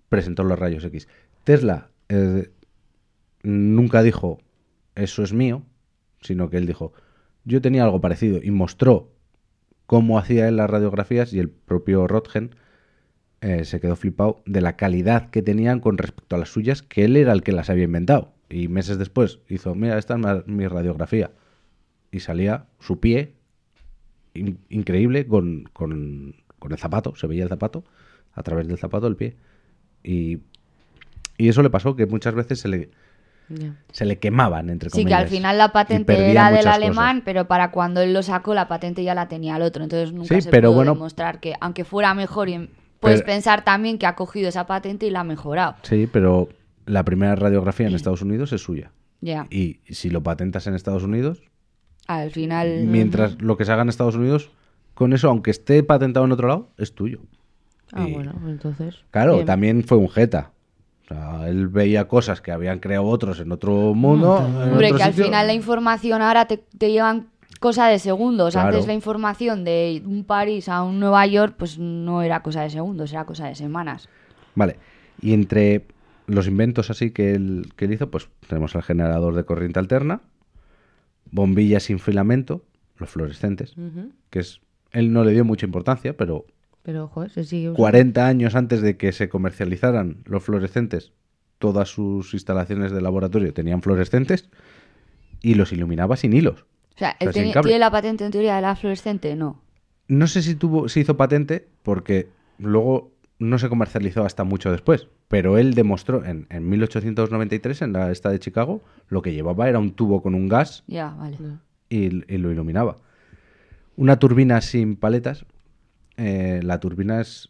Speaker 1: presentó los rayos X. Tesla eh, nunca dijo, eso es mío, sino que él dijo, yo tenía algo parecido y mostró cómo hacía él las radiografías y el propio Röntgen eh, se quedó flipado de la calidad que tenían con respecto a las suyas, que él era el que las había inventado. Y meses después hizo, mira, esta es mi radiografía. Y salía su pie in- increíble con, con- con el zapato, se veía el zapato, a través del zapato el pie. Y, y eso le pasó, que muchas veces se le, se le quemaban, entre
Speaker 2: Sí,
Speaker 1: comillas.
Speaker 2: que al final la patente era del alemán,
Speaker 1: cosas.
Speaker 2: pero para cuando él lo sacó, la patente ya la tenía el otro. Entonces nunca
Speaker 1: Sí,
Speaker 2: se
Speaker 1: pero
Speaker 2: pudo
Speaker 1: bueno-
Speaker 2: demostrar que, aunque fuera mejor, y puedes
Speaker 1: Pero-
Speaker 2: pensar también que ha cogido esa patente y la ha mejorado.
Speaker 1: Sí, pero la primera radiografía en Estados Unidos es suya.
Speaker 2: Ya,
Speaker 1: Y si lo patentas en Estados Unidos,
Speaker 2: al final.
Speaker 1: mientras lo que se haga en Estados Unidos, con eso, aunque esté patentado en otro lado, es tuyo.
Speaker 3: Ah,
Speaker 1: Y-
Speaker 3: bueno, pues entonces.
Speaker 1: Claro,
Speaker 3: bien.
Speaker 1: también fue un jeta. O sea, él veía cosas que habían creado otros en otro mundo. en
Speaker 2: Hombre,
Speaker 1: otro
Speaker 2: que al final la información ahora te, te llevan cosa de segundos.
Speaker 1: Claro.
Speaker 2: Antes la información de un París a un Nueva York, pues no era cosa de segundos, era cosa de semanas.
Speaker 1: Vale. Y entre los inventos así que él, que él hizo, pues tenemos el generador de corriente alterna, bombillas sin filamento, los fluorescentes, que es él no le dio mucha importancia, pero
Speaker 3: Pero, joder, se sigue usando.
Speaker 1: 40 años antes de que se comercializaran los fluorescentes, todas sus instalaciones de laboratorio tenían fluorescentes y los iluminaba sin hilos.
Speaker 2: O sea, ¿él
Speaker 1: sin
Speaker 2: tiene, la patente en teoría de la fluorescente? No.
Speaker 1: No sé si tuvo, se hizo patente porque luego no se comercializó hasta mucho después, pero él demostró en, en 1893 en la esta de Chicago lo que llevaba era un tubo con un gas
Speaker 2: Ya, vale.
Speaker 1: y, y lo iluminaba. Una turbina sin paletas, eh, la turbina es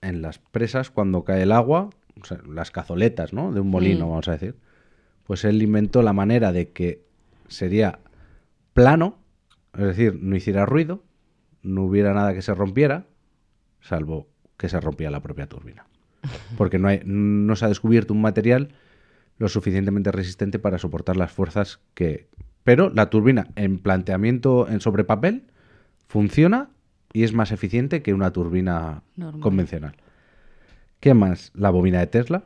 Speaker 1: en las presas cuando cae el agua, o sea, las cazoletas, ¿no? De un molino,
Speaker 2: Mm.
Speaker 1: vamos a decir. Pues él inventó la manera de que sería plano, es decir, no hiciera ruido, no hubiera nada que se rompiera, salvo que se rompía la propia turbina. Porque no, hay, no se ha descubierto un material lo suficientemente resistente para soportar las fuerzas que... Pero la turbina en planteamiento en sobre papel funciona y es más eficiente que una turbina
Speaker 2: Normal.
Speaker 1: convencional. ¿Qué más? La bobina de Tesla,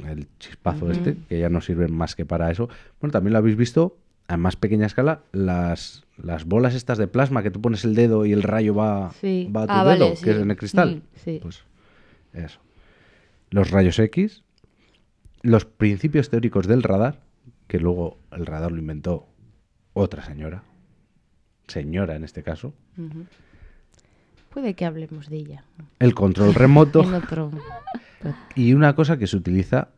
Speaker 1: el chispazo este, que ya no sirve más que para eso. Bueno, también lo habéis visto a más pequeña escala, las, las bolas estas de plasma que tú pones el dedo y el rayo va,
Speaker 3: Sí.
Speaker 1: va a tu
Speaker 2: Ah,
Speaker 1: dedo,
Speaker 2: vale,
Speaker 1: que es en el cristal.
Speaker 2: Mm.
Speaker 3: Sí.
Speaker 1: Pues eso. Los rayos X, los principios teóricos del radar, que luego el radar lo inventó otra señora, señora en este caso,
Speaker 3: Puede que hablemos de ella.
Speaker 1: el control remoto
Speaker 3: otro.
Speaker 1: y una cosa que se utiliza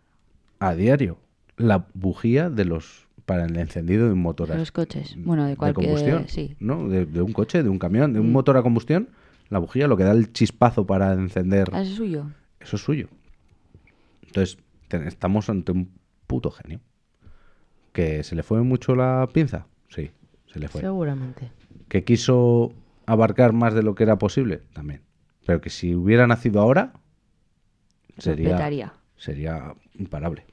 Speaker 1: a diario, la bujía de los para el encendido de un motor
Speaker 2: De
Speaker 1: a-
Speaker 2: los coches. Bueno, de cualquier-
Speaker 1: combustión,
Speaker 2: sí.
Speaker 1: ¿no? De, de un coche, de un camión, de un motor a combustión, la bujía lo que da el chispazo para encender,
Speaker 2: Ah, ¿Es suyo?
Speaker 1: eso es suyo. Entonces, te- estamos ante un puto genio. ¿Que se le fue mucho la pinza? Sí, se le fue.
Speaker 3: Seguramente.
Speaker 1: ¿Que quiso abarcar más de lo que era posible? También. Pero que si hubiera nacido ahora, sería, sería imparable.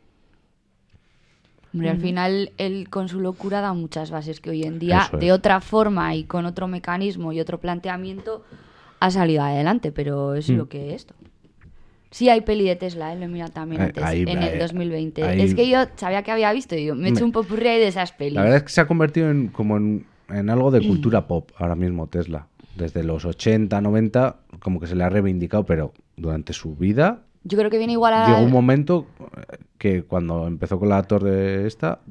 Speaker 2: Hombre, al final él con su locura da muchas bases que hoy en día,
Speaker 1: Eso
Speaker 2: de
Speaker 1: es.
Speaker 2: otra forma y con otro mecanismo y otro planteamiento, ha salido adelante, pero es
Speaker 1: Mm.
Speaker 2: lo que es esto. Sí hay peli de Tesla, ¿eh? lo he mirado también antes,
Speaker 1: ahí-
Speaker 2: en
Speaker 1: ahí-
Speaker 2: el 2020.
Speaker 1: ahí-
Speaker 2: Es que yo sabía que había visto y digo, me he hecho un popurrí ahí de esas pelis.
Speaker 1: La verdad es que se ha convertido en como en, en algo de cultura pop ahora mismo Tesla. Desde los 80, 90, como que se le ha reivindicado, pero durante su vida
Speaker 2: Yo creo que viene igual a...
Speaker 1: llegó un momento eh, que cuando empezó con la torre esta,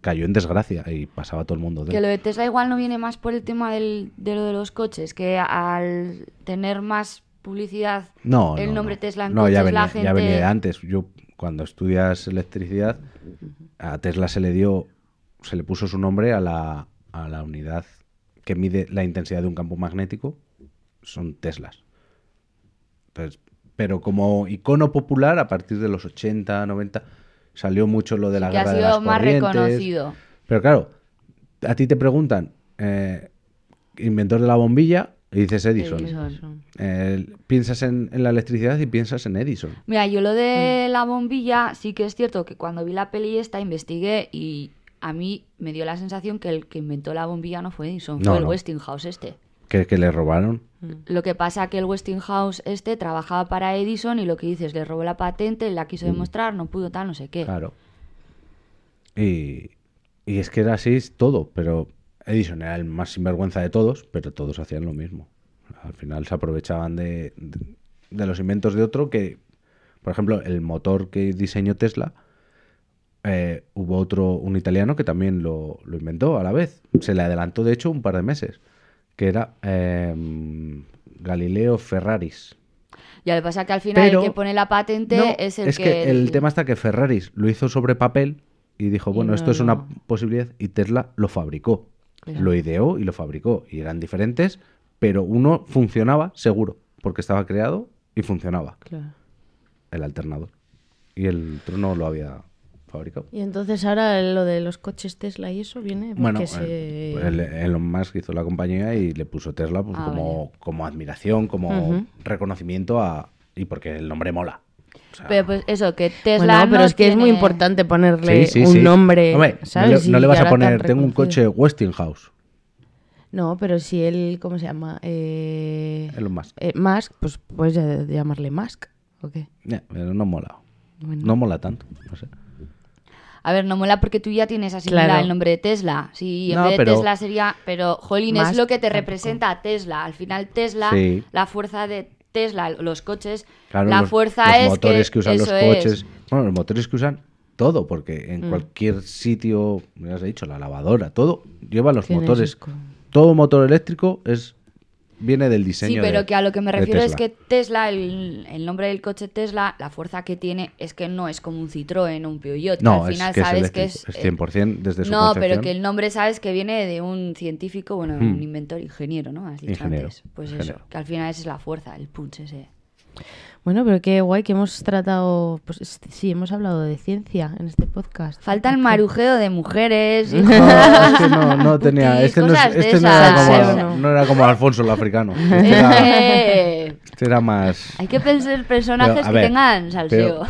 Speaker 1: cayó en desgracia y pasaba todo el mundo. de
Speaker 2: Que lo de Tesla igual no viene más por el tema del, de lo de los coches, que al tener más publicidad
Speaker 1: No,
Speaker 2: el
Speaker 1: no,
Speaker 2: nombre
Speaker 1: no.
Speaker 2: Tesla en
Speaker 1: No,
Speaker 2: coches,
Speaker 1: ya venía,
Speaker 2: la gente...
Speaker 1: ya venía de antes. Yo, cuando estudias electricidad, a Tesla se le dio, se le puso su nombre a la, a la unidad que mide la intensidad de un campo magnético, son Teslas. Entonces, pero como icono popular, a partir de los 80, 90, salió mucho lo de la
Speaker 2: que ha
Speaker 1: de
Speaker 2: sido
Speaker 1: las
Speaker 2: más
Speaker 1: corrientes.
Speaker 2: reconocido.
Speaker 1: Pero claro, a ti te preguntan, eh, inventor de la bombilla, y dices Edison.
Speaker 2: Edison.
Speaker 1: Eh, piensas en, en la electricidad y piensas en Edison.
Speaker 2: Mira, yo lo
Speaker 3: Mm.
Speaker 2: de la bombilla, sí que es cierto que cuando vi la peli esta investigué y a mí me dio la sensación que el que inventó la bombilla no fue Edison,
Speaker 1: No,
Speaker 2: fue el
Speaker 1: no.
Speaker 2: Westinghouse este.
Speaker 1: Que, que le robaron.
Speaker 2: Lo que pasa que el Westinghouse este trabajaba para Edison y lo que dices, le robó la patente, la quiso demostrar, no pudo tal, no sé qué.
Speaker 1: Claro. Y, y es que era así todo, pero Edison era el más sinvergüenza de todos, pero todos hacían lo mismo. Al final se aprovechaban de, de, de los inventos de otro que, por ejemplo, el motor que diseñó Tesla, eh, hubo otro, un italiano que también lo, lo inventó a la vez. Se le adelantó, de hecho, un par de meses, que era eh, Galileo Ferraris.
Speaker 2: Ya le pasa que al final
Speaker 1: Pero-
Speaker 2: el que pone la patente
Speaker 1: No,
Speaker 2: es el
Speaker 1: es que el tema está que Ferraris lo hizo sobre papel y dijo,
Speaker 3: Y
Speaker 1: bueno,
Speaker 3: no
Speaker 1: esto es
Speaker 3: lo-
Speaker 1: una posibilidad y Tesla lo fabricó.
Speaker 3: Claro.
Speaker 1: Lo ideó y lo fabricó. Y eran diferentes, pero uno funcionaba seguro, porque estaba creado y funcionaba,
Speaker 3: Claro.
Speaker 1: el alternador. Y el otro no lo había fabricado.
Speaker 3: Y entonces ahora lo de los coches Tesla y eso viene porque
Speaker 1: Bueno,
Speaker 3: se...
Speaker 1: el- Elon Musk hizo la compañía y le puso Tesla pues,
Speaker 2: Ah,
Speaker 1: como, como admiración, como reconocimiento a... Y porque el nombre mola. O sea,
Speaker 2: Pero pues eso, que Tesla
Speaker 3: bueno, pero
Speaker 2: no
Speaker 3: es que es muy importante ponerle
Speaker 1: Sí, sí,
Speaker 3: un nombre,
Speaker 1: Hombre, no
Speaker 3: ¿sabes?
Speaker 1: le- no, le vas a poner, tengo un coche Westinghouse,
Speaker 3: No, pero si él, ¿cómo se llama? Eh,
Speaker 1: Elon Musk.
Speaker 3: eh, Musk, pues puedes llamarle Musk, ¿o qué?
Speaker 1: Pero no mola.
Speaker 3: Bueno.
Speaker 1: No mola tanto, no sé.
Speaker 2: A ver, no mola porque tú ya tienes asimilado
Speaker 3: Claro.
Speaker 2: el nombre de Tesla. Sí, en
Speaker 1: No,
Speaker 2: vez de Tesla sería... Pero, jolín, es lo que te representa a Tesla. Al final Tesla,
Speaker 1: Sí.
Speaker 2: la fuerza de Tesla, los coches,
Speaker 1: Claro,
Speaker 2: la
Speaker 1: los,
Speaker 2: fuerza
Speaker 1: los
Speaker 2: es
Speaker 1: motores que, usan los
Speaker 2: es.
Speaker 1: coches. Bueno, los motores que usan todo, porque
Speaker 3: Mm.
Speaker 1: en cualquier sitio, me has dicho, la lavadora, todo lleva los motores. Todo motor eléctrico es viene del diseño.
Speaker 2: Sí, pero
Speaker 1: de-
Speaker 2: que a lo que me refiero es que Tesla, el, el nombre del coche Tesla, la fuerza que tiene es que no es como un Citroën o un Peugeot. que
Speaker 1: No,
Speaker 2: al
Speaker 1: es
Speaker 2: final
Speaker 1: que es
Speaker 2: sabes que
Speaker 1: eléctrico,
Speaker 2: es.
Speaker 1: es 100% desde su
Speaker 2: No, pero que el nombre sabes que viene de un científico, bueno,
Speaker 1: Hmm.
Speaker 2: un inventor, ingeniero, ¿no? Has dicho
Speaker 1: Ingeniero,
Speaker 2: antes. Pues
Speaker 1: ingeniero.
Speaker 2: eso, que al final esa es la fuerza, el punch ese.
Speaker 3: Bueno, pero qué guay que hemos tratado, pues es- sí, hemos hablado de ciencia en este podcast.
Speaker 2: Falta el marujeo de mujeres.
Speaker 1: No, es que no, no tenía.
Speaker 2: putis,
Speaker 1: Este, no, este no era como,
Speaker 3: no.
Speaker 1: era como Alfonso el africano. Este era, este era más.
Speaker 2: Hay que pensar personajes
Speaker 1: Pero,
Speaker 2: que tengan salseo.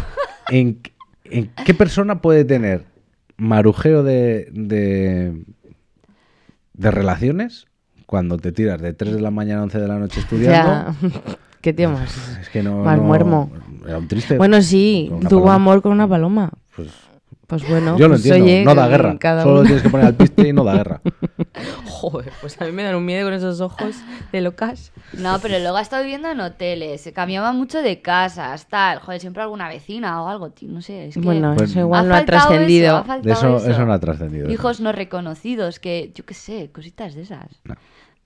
Speaker 1: ¿en, en qué persona puede tener marujeo de, de, de relaciones cuando te tiras de 3 de la mañana a 11 de la noche estudiando?
Speaker 3: Ya, qué tío más.
Speaker 1: Es que no.
Speaker 3: Más
Speaker 1: no-
Speaker 3: muermo.
Speaker 1: Era un triste.
Speaker 3: Bueno, sí, tuvo
Speaker 1: paloma.
Speaker 3: amor con una paloma.
Speaker 1: Pues,
Speaker 3: Pues bueno,
Speaker 1: yo lo
Speaker 3: pues,
Speaker 1: entiendo.
Speaker 3: oye,
Speaker 1: no da guerra.
Speaker 3: cada
Speaker 1: Solo
Speaker 3: uno-
Speaker 1: tienes que poner al piste y no da guerra.
Speaker 3: Joder, pues a mí me dan un miedo con esos ojos de locas.
Speaker 2: No, pero luego ha estado viviendo en hoteles, se cambiaba mucho de casas, tal. Joder, siempre alguna vecina o algo, tío, no sé. Es que
Speaker 3: Bueno,
Speaker 1: Pues-
Speaker 3: eso igual no ha
Speaker 2: faltado
Speaker 3: trascendido.
Speaker 2: eso, ha
Speaker 1: eso, eso no ha trascendido.
Speaker 2: Hijos no reconocidos, que yo qué sé, cositas de esas.
Speaker 1: No.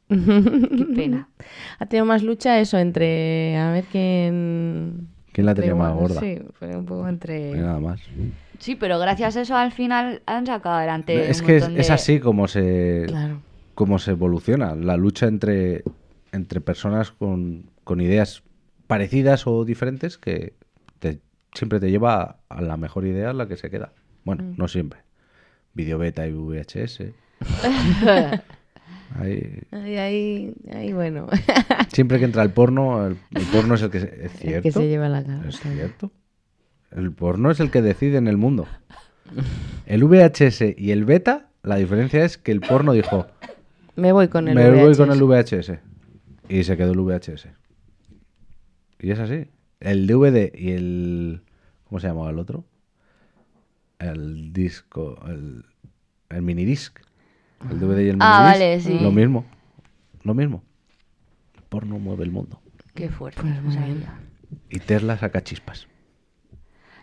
Speaker 2: Qué pena.
Speaker 3: Ha tenido más lucha eso entre. A ver quién.
Speaker 1: ¿Quién la tenía más gorda?
Speaker 3: Sí, fue un poco entre.
Speaker 1: Y nada más.
Speaker 2: Sí, pero gracias a eso al final han sacado adelante.
Speaker 1: Es
Speaker 2: un
Speaker 1: que es, así como se,
Speaker 3: Claro.
Speaker 1: como se evoluciona. La lucha entre, entre personas con, con ideas parecidas o diferentes que te- siempre te lleva a la mejor idea, la que se queda. Bueno,
Speaker 3: Mm.
Speaker 1: no siempre. Video beta y VHS. Ahí-
Speaker 3: Ahí, ahí, ahí, bueno.
Speaker 1: siempre que entra el porno, el, el porno es el que se, es
Speaker 3: El
Speaker 1: cierto.
Speaker 3: que se lleva la cara.
Speaker 1: Es cierto. El porno es el que decide en el mundo. El VHS y el beta, la diferencia es que el porno dijo,
Speaker 3: Me voy con el
Speaker 1: me voy con
Speaker 3: VHS.
Speaker 1: el VHS. Y se quedó el VHS. Y es así. El DVD y el... ¿Cómo se llamaba el otro? El disco... El, el minidisc. El DVD y el.
Speaker 2: Ah, vale, sí.
Speaker 1: Lo mismo. Lo mismo. El porno mueve el mundo.
Speaker 2: Qué fuerte.
Speaker 3: Pues
Speaker 2: no
Speaker 3: muy
Speaker 2: sabía.
Speaker 3: bien.
Speaker 1: Y Tesla saca chispas.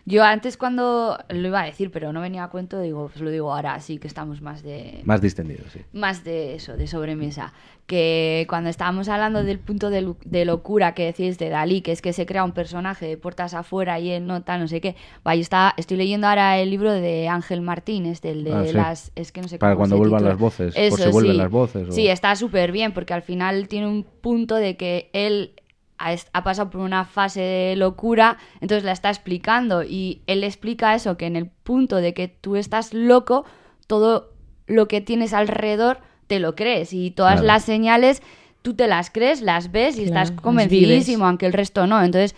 Speaker 2: Yo antes cuando lo iba a decir, pero no venía a cuento, digo, pues lo digo ahora, sí que estamos más de
Speaker 1: Más distendido, sí.
Speaker 2: más de eso, de sobremesa. Que cuando estábamos hablando del punto de, de locura que decís de Dalí, que es que se crea un personaje de puertas afuera y él no tal, no sé qué. Vaya, está, estoy leyendo ahora el libro de Ángel Martínez, del de
Speaker 1: Ah, sí.
Speaker 2: las. Es que no sé
Speaker 1: Para
Speaker 2: cómo
Speaker 1: cuando
Speaker 2: se
Speaker 1: vuelvan
Speaker 2: titula.
Speaker 1: las voces, por si vuelven las voces, o-
Speaker 2: Sí, está súper bien, porque al final tiene un punto de que él ha, pasado por una fase de locura, entonces la está explicando y él explica eso, que en el punto de que tú estás loco, todo lo que tienes alrededor te lo crees y todas
Speaker 1: Claro.
Speaker 2: las señales tú te las crees, las ves y
Speaker 3: Claro,
Speaker 2: estás convencidísimo, aunque el resto no. Entonces,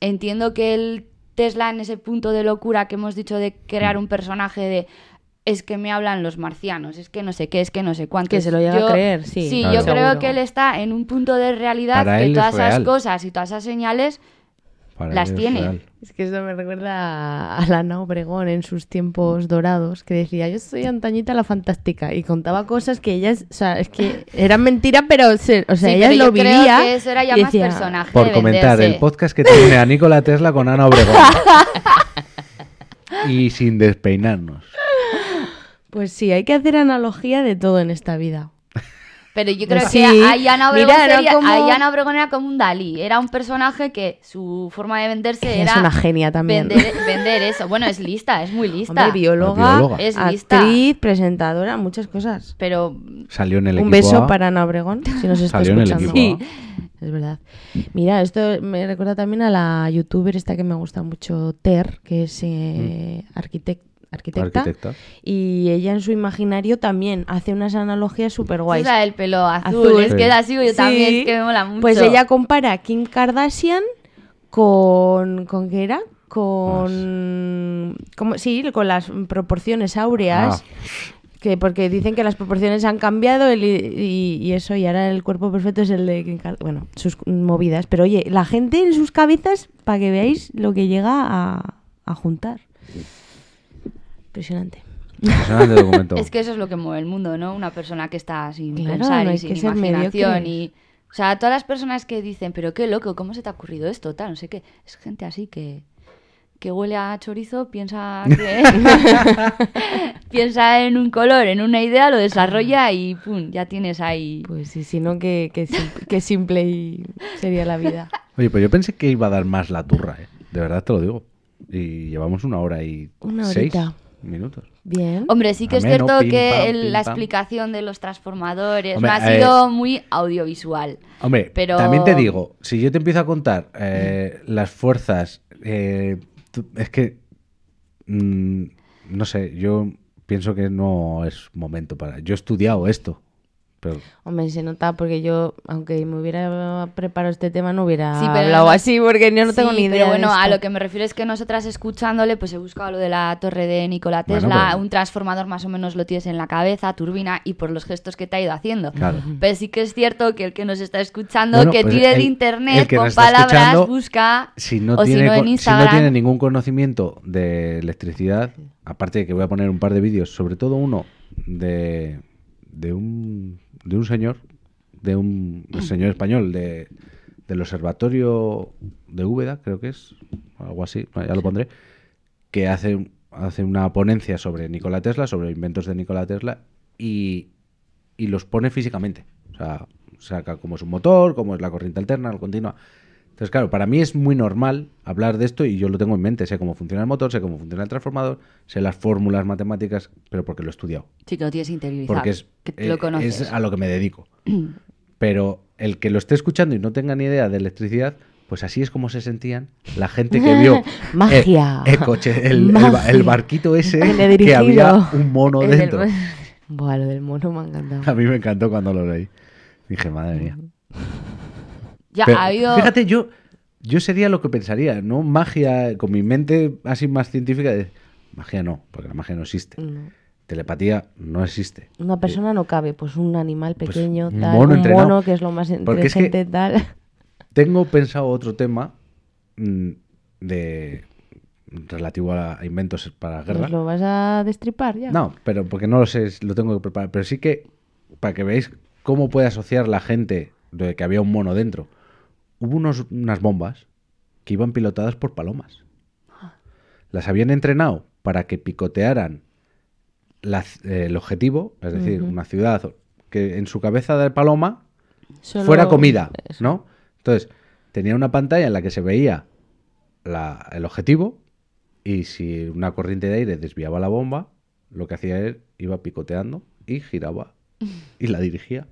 Speaker 2: entiendo que el Tesla en ese punto de locura que hemos dicho de crear un personaje de es que me hablan los marcianos, es que no sé qué, es que no sé cuánto.
Speaker 3: Que se lo llega a creer, sí,
Speaker 2: Sí,
Speaker 1: Claro.
Speaker 2: yo creo que él está en un punto de realidad
Speaker 1: Para
Speaker 2: que
Speaker 1: es
Speaker 2: todas esas cosas y todas esas señales
Speaker 1: Para
Speaker 2: Las tiene.
Speaker 1: real.
Speaker 3: Es que eso me recuerda a Lana Obregón en sus tiempos dorados, que decía, yo soy Antañita la Fantástica, y contaba cosas que ellas, o sea, es que eran mentiras, pero, se- o sea,
Speaker 2: Sí,
Speaker 3: ella lo
Speaker 2: creo
Speaker 3: vivía.
Speaker 2: que eso era ya más
Speaker 3: decía,
Speaker 2: personaje
Speaker 1: Por
Speaker 2: de
Speaker 1: comentar, el podcast que tiene a Nikola Tesla con Ana Obregón. y sin despeinarnos.
Speaker 3: Pues sí, hay que hacer analogía de todo en esta vida.
Speaker 2: Pero yo creo
Speaker 3: Pues
Speaker 2: que
Speaker 3: sí.
Speaker 2: ahí Ana Obregón,
Speaker 3: Mira, era
Speaker 2: sería-
Speaker 3: como-
Speaker 2: Obregón era como un Dalí. Era un personaje que su forma de venderse
Speaker 3: Ella
Speaker 2: era
Speaker 3: es una genia también.
Speaker 2: Vender, vender eso. Bueno, es lista, es muy lista.
Speaker 3: Hombre, bióloga,
Speaker 1: Bióloga.
Speaker 2: Es lista.
Speaker 3: actriz, presentadora, muchas cosas.
Speaker 2: Pero
Speaker 1: Salió en el
Speaker 3: Un beso
Speaker 1: A.
Speaker 3: para Ana Obregón, si nos está
Speaker 1: Salió en el
Speaker 3: escuchando.
Speaker 1: equipo
Speaker 3: Es verdad. Mira, esto me recuerda también a la youtuber esta que me gusta mucho, Ter, que es eh, arquitec- arquitecta.
Speaker 1: Arquitecta.
Speaker 3: Y ella en su imaginario también hace unas analogías súper guays.
Speaker 2: usa el pelo azul.
Speaker 3: Azul.
Speaker 2: Es que es así, yo
Speaker 3: Sí.
Speaker 2: también, es que me mola mucho.
Speaker 3: Pues ella compara a Kim Kardashian con... ¿Con qué era? Con... ¿cómo? Sí, con las proporciones áureas.
Speaker 1: Ah.
Speaker 3: Que porque dicen que las proporciones han cambiado el- y, y eso, y ahora el cuerpo perfecto es el de Bueno, sus movidas. Pero oye, la gente en sus cabezas, para que veáis lo que llega a, a juntar. Impresionante.
Speaker 1: Impresionante documento.
Speaker 2: Es que eso es lo que mueve el mundo, ¿no? Una persona que está sin
Speaker 3: Claro,
Speaker 2: pensar
Speaker 3: no
Speaker 2: y sin imaginación
Speaker 3: mediocre.
Speaker 2: y... O sea, todas las personas que dicen, pero qué loco, ¿cómo se te ha ocurrido esto? Tal, no sé qué. Es gente así que, que huele a chorizo, piensa que... piensa en un color, en una idea, lo desarrolla y pum, ya tienes ahí...
Speaker 3: Pues sí, si no, que, que, que simple y sería la vida.
Speaker 1: Oye, pero yo pensé que iba a dar más la turra, ¿eh? De verdad te lo digo. Y llevamos una hora y
Speaker 3: Una
Speaker 1: seis
Speaker 3: horita.
Speaker 1: Minutos.
Speaker 3: Bien.
Speaker 2: Hombre, sí que es cierto
Speaker 1: pim,
Speaker 2: que
Speaker 1: pam,
Speaker 2: el-
Speaker 1: pim,
Speaker 2: la explicación de los transformadores
Speaker 1: Hombre,
Speaker 2: no ha
Speaker 1: eh,
Speaker 2: sido muy audiovisual.
Speaker 1: Hombre,
Speaker 2: Pero-
Speaker 1: también te digo, si yo te empiezo a contar eh, las fuerzas, eh, tú- es que, mm, no sé, yo pienso que no es momento para... Yo he estudiado esto, pero
Speaker 3: Hombre, se nota porque yo, aunque me hubiera preparado este tema, no hubiera
Speaker 2: Sí, pero
Speaker 3: hablado
Speaker 2: no-
Speaker 3: así porque yo no tengo ni idea.
Speaker 2: Pero
Speaker 3: de
Speaker 2: bueno, a lo que me refiero es que nosotras escuchándole, pues he buscado lo de la torre de Nikola
Speaker 1: Bueno,
Speaker 2: Tesla,
Speaker 1: pero-
Speaker 2: un transformador más o menos lo tienes en la cabeza, turbina y por los gestos que te ha ido haciendo.
Speaker 1: Claro.
Speaker 2: Pero sí que es cierto que el que nos está escuchando,
Speaker 1: Bueno,
Speaker 2: que
Speaker 1: pues
Speaker 2: tire
Speaker 1: el-
Speaker 2: de internet con palabras, busca
Speaker 1: si no,
Speaker 2: o
Speaker 1: tiene,
Speaker 2: si no
Speaker 1: si no tiene ningún conocimiento de electricidad, aparte de que voy a poner un par de vídeos, sobre todo uno de, de, un, de un señor, de un señor español, de, del observatorio de Úbeda, creo que es, algo así, ya lo pondré, que hace, hace una ponencia sobre Nikola Tesla, sobre inventos de Nikola Tesla, y, y los pone físicamente. O sea, saca cómo es un motor, cómo es la corriente alterna, la continua. Entonces, claro, para mí es muy normal hablar de esto y yo lo tengo en mente. Sé cómo funciona el motor, sé cómo funciona el transformador, sé las fórmulas matemáticas, pero porque lo he estudiado.
Speaker 2: Sí, que lo tienes interiorizado.
Speaker 1: Porque es,
Speaker 2: que
Speaker 1: eh,
Speaker 2: lo conoces.
Speaker 1: es a lo que me dedico. Pero el que lo esté escuchando y no tenga ni idea de electricidad, pues así es como se sentían la gente que vio
Speaker 3: Magia.
Speaker 1: el, el coche, el,
Speaker 3: Magia.
Speaker 1: barquito ese que había un mono
Speaker 3: del-
Speaker 1: dentro.
Speaker 3: Buah, lo del mono me ha encantado.
Speaker 1: A mí me encantó cuando lo leí. Dije, madre mía.
Speaker 2: Ya
Speaker 1: Pero,
Speaker 2: ha habido...
Speaker 1: Fíjate, yo, yo sería lo que pensaría, ¿no? Magia, con mi mente así más científica, de, magia no, porque la magia no existe.
Speaker 3: No.
Speaker 1: Telepatía no existe.
Speaker 3: Una persona no cabe, pues un animal
Speaker 1: Pues
Speaker 3: pequeño, tal,
Speaker 1: mono
Speaker 3: un mono que es lo más
Speaker 1: Porque es que-
Speaker 3: inteligente, tal.
Speaker 1: Tengo pensado otro tema mm, de relativo a inventos para la guerra.
Speaker 3: ¿Nos lo vas a destripar ya?
Speaker 1: No, pero porque no lo sé, lo tengo que preparar. Pero sí que, para que veáis cómo puede asociar la gente de que había un mono dentro, hubo unos, unas bombas que iban pilotadas por palomas. Las habían entrenado para que picotearan la eh, el objetivo, es decir, una ciudad que en su cabeza de paloma
Speaker 3: Solo-
Speaker 1: fuera comida. ¿no? Entonces, tenía una pantalla en la que se veía la- el objetivo y si una corriente de aire desviaba la bomba, lo que hacía él iba picoteando y giraba y la dirigía.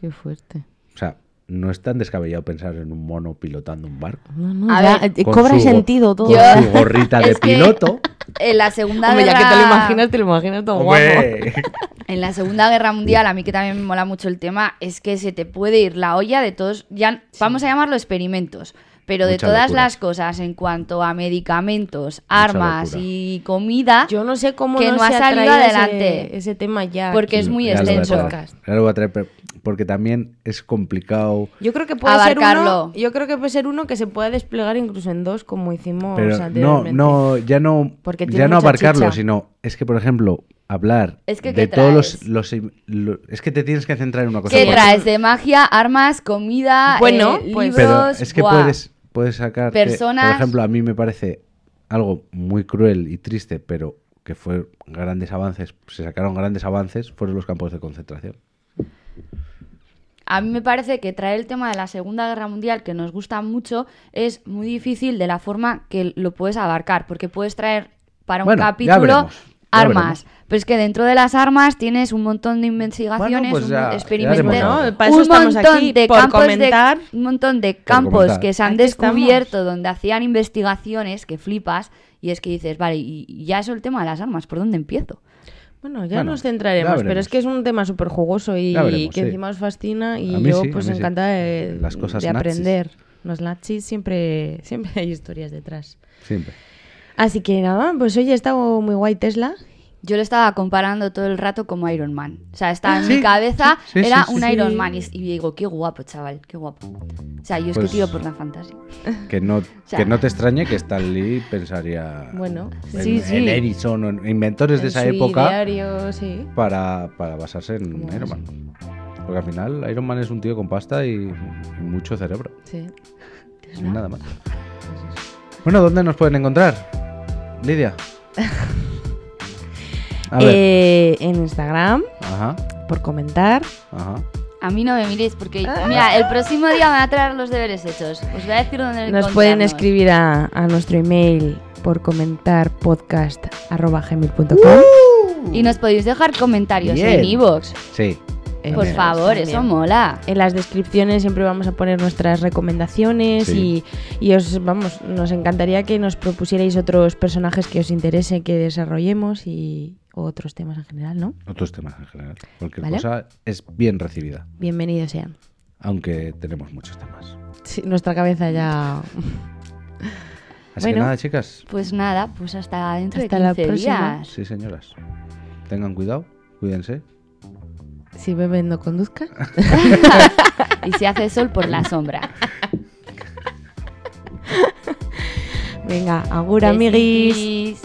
Speaker 3: Qué fuerte.
Speaker 1: O sea, no es tan descabellado pensar en un mono pilotando un barco.
Speaker 3: No, no,
Speaker 2: A
Speaker 3: ya,
Speaker 2: ver,
Speaker 3: eh,
Speaker 1: Con
Speaker 3: cobra
Speaker 1: su
Speaker 3: sentido todo.
Speaker 1: Con
Speaker 2: Yo-
Speaker 1: su gorrita de piloto.
Speaker 2: En la segunda
Speaker 3: Hombre, ya que te lo
Speaker 2: guerra-
Speaker 3: imaginas, te lo imaginas todo guapo.
Speaker 2: En la Segunda Guerra Mundial, a mí que también me mola mucho el tema, es que se te puede ir la olla de todos, ya vamos a llamarlo experimentos, pero de todas
Speaker 1: locura.
Speaker 2: las cosas en cuanto a medicamentos, armas
Speaker 1: locura.
Speaker 2: y comida,
Speaker 3: Yo no sé cómo
Speaker 2: Que
Speaker 3: no, se ha
Speaker 2: salido
Speaker 3: ese-
Speaker 2: adelante.
Speaker 3: Ese, tema ya.
Speaker 2: Porque es muy
Speaker 1: Ya lo voy a
Speaker 2: extenso.
Speaker 1: traer,
Speaker 3: podcast.
Speaker 1: ya lo voy a traer, porque también es complicado.
Speaker 3: Yo creo que puede ser
Speaker 2: Abarcarlo.
Speaker 3: uno. Yo creo que puede ser uno que se pueda desplegar incluso en dos, como hicimos
Speaker 1: Pero no,
Speaker 3: anteriormente.
Speaker 1: no, ya no,
Speaker 3: Porque
Speaker 1: ya no abarcarlo,
Speaker 3: chicha.
Speaker 1: sino es que, por ejemplo, hablar
Speaker 2: Es que,
Speaker 1: de
Speaker 2: ¿qué
Speaker 1: todos los, los, lo- Es que te tienes que centrar en una cosa.
Speaker 2: ¿qué
Speaker 1: Porque-
Speaker 2: traes de magia, armas, comida,
Speaker 3: Bueno,
Speaker 2: eh,
Speaker 3: pues-
Speaker 2: libros?
Speaker 1: Pero es que
Speaker 2: buah.
Speaker 1: puedes, puedes sacar.
Speaker 2: Personas-
Speaker 1: Por ejemplo, a mí me parece algo muy cruel y triste, pero que fue grandes avances, se sacaron grandes avances, fueron los campos de concentración.
Speaker 2: A mí me parece que traer el tema de la Segunda Guerra Mundial, que nos gusta mucho, es muy difícil de la forma que lo puedes abarcar, porque puedes traer para un
Speaker 1: Bueno,
Speaker 2: capítulo
Speaker 1: veremos,
Speaker 2: armas. Pero es que dentro de las armas tienes un montón de investigaciones,
Speaker 1: Bueno, pues
Speaker 2: un
Speaker 1: ya-
Speaker 2: mon-
Speaker 1: ya
Speaker 2: experimentos,
Speaker 1: haremos
Speaker 3: Bueno,
Speaker 1: algo.
Speaker 3: para eso
Speaker 2: un montón
Speaker 3: aquí,
Speaker 2: de campos
Speaker 3: comentar.
Speaker 2: de un montón de campos
Speaker 1: comentar.
Speaker 2: que se han
Speaker 3: Aquí estamos.
Speaker 2: descubierto donde hacían investigaciones que flipas y es que dices, vale, y, y ya eso el tema de las armas, ¿por dónde empiezo?
Speaker 3: Bueno, ya
Speaker 1: Bueno,
Speaker 3: nos
Speaker 1: ya
Speaker 3: centraremos, pero es que es un tema súper jugoso y
Speaker 1: veremos,
Speaker 3: que
Speaker 1: sí.
Speaker 3: encima os fascina y yo
Speaker 1: sí,
Speaker 3: pues
Speaker 1: sí.
Speaker 3: encantada de,
Speaker 1: Las cosas
Speaker 3: de aprender. Los nachis siempre, siempre hay historias detrás.
Speaker 1: Siempre.
Speaker 3: Así que nada, pues hoy ha estado muy guay Tesla.
Speaker 2: Yo lo estaba comparando todo el rato como Iron Man. O sea, estaba en
Speaker 1: Sí,
Speaker 2: mi cabeza,
Speaker 1: sí, sí,
Speaker 2: era
Speaker 1: sí,
Speaker 2: un
Speaker 3: sí.
Speaker 2: Iron Man. Y, y digo, qué guapo, chaval, qué guapo. O sea, yo es que tiro por la fantasía.
Speaker 1: Que no,
Speaker 2: sea-
Speaker 1: que no te extrañe que Stan Lee pensaría
Speaker 3: Bueno,
Speaker 1: en,
Speaker 2: Sí, sí.
Speaker 1: en Edison o en inventores de esa época para, para basarse en Iron. Man. Porque al final Iron Man es un tío con pasta y, y mucho cerebro.
Speaker 3: sí.
Speaker 1: Y nada más. Bueno, ¿dónde nos pueden encontrar? Lidia. A ver.
Speaker 3: Eh, en Instagram,
Speaker 1: Ajá,
Speaker 3: por comentar.
Speaker 1: ajá.
Speaker 2: A mí no me miréis porque, mira, el próximo día me va a traer los deberes hechos. Os voy a decir dónde
Speaker 3: Nos pueden escribir a, a nuestro email por comentar podcast.gmail.com.
Speaker 2: Y nos podéis dejar comentarios
Speaker 1: Bien.
Speaker 2: en iVoox.
Speaker 1: Sí.
Speaker 3: Eh,
Speaker 2: Por favor,
Speaker 3: también.
Speaker 2: eso mola.
Speaker 3: En las descripciones siempre vamos a poner nuestras recomendaciones
Speaker 1: Sí.
Speaker 3: y, y os vamos, nos encantaría que nos propusierais otros personajes que os interese que desarrollemos y otros temas en general, ¿no?
Speaker 1: Otros temas en general. Cualquier
Speaker 3: Vale.
Speaker 1: cosa es bien recibida.
Speaker 3: Bienvenidos sean.
Speaker 1: Aunque tenemos muchos temas.
Speaker 3: Sí, nuestra cabeza ya.
Speaker 1: Así que
Speaker 3: Bueno.
Speaker 1: nada, chicas.
Speaker 2: Pues nada, pues hasta dentro
Speaker 3: Hasta
Speaker 2: de
Speaker 3: la
Speaker 2: 15
Speaker 3: próxima.
Speaker 2: días.
Speaker 1: Sí, señoras. Tengan cuidado, cuídense.
Speaker 3: Si beben, no conduzca.
Speaker 2: Y se hace sol por la sombra.
Speaker 3: Venga, agur, amiguis.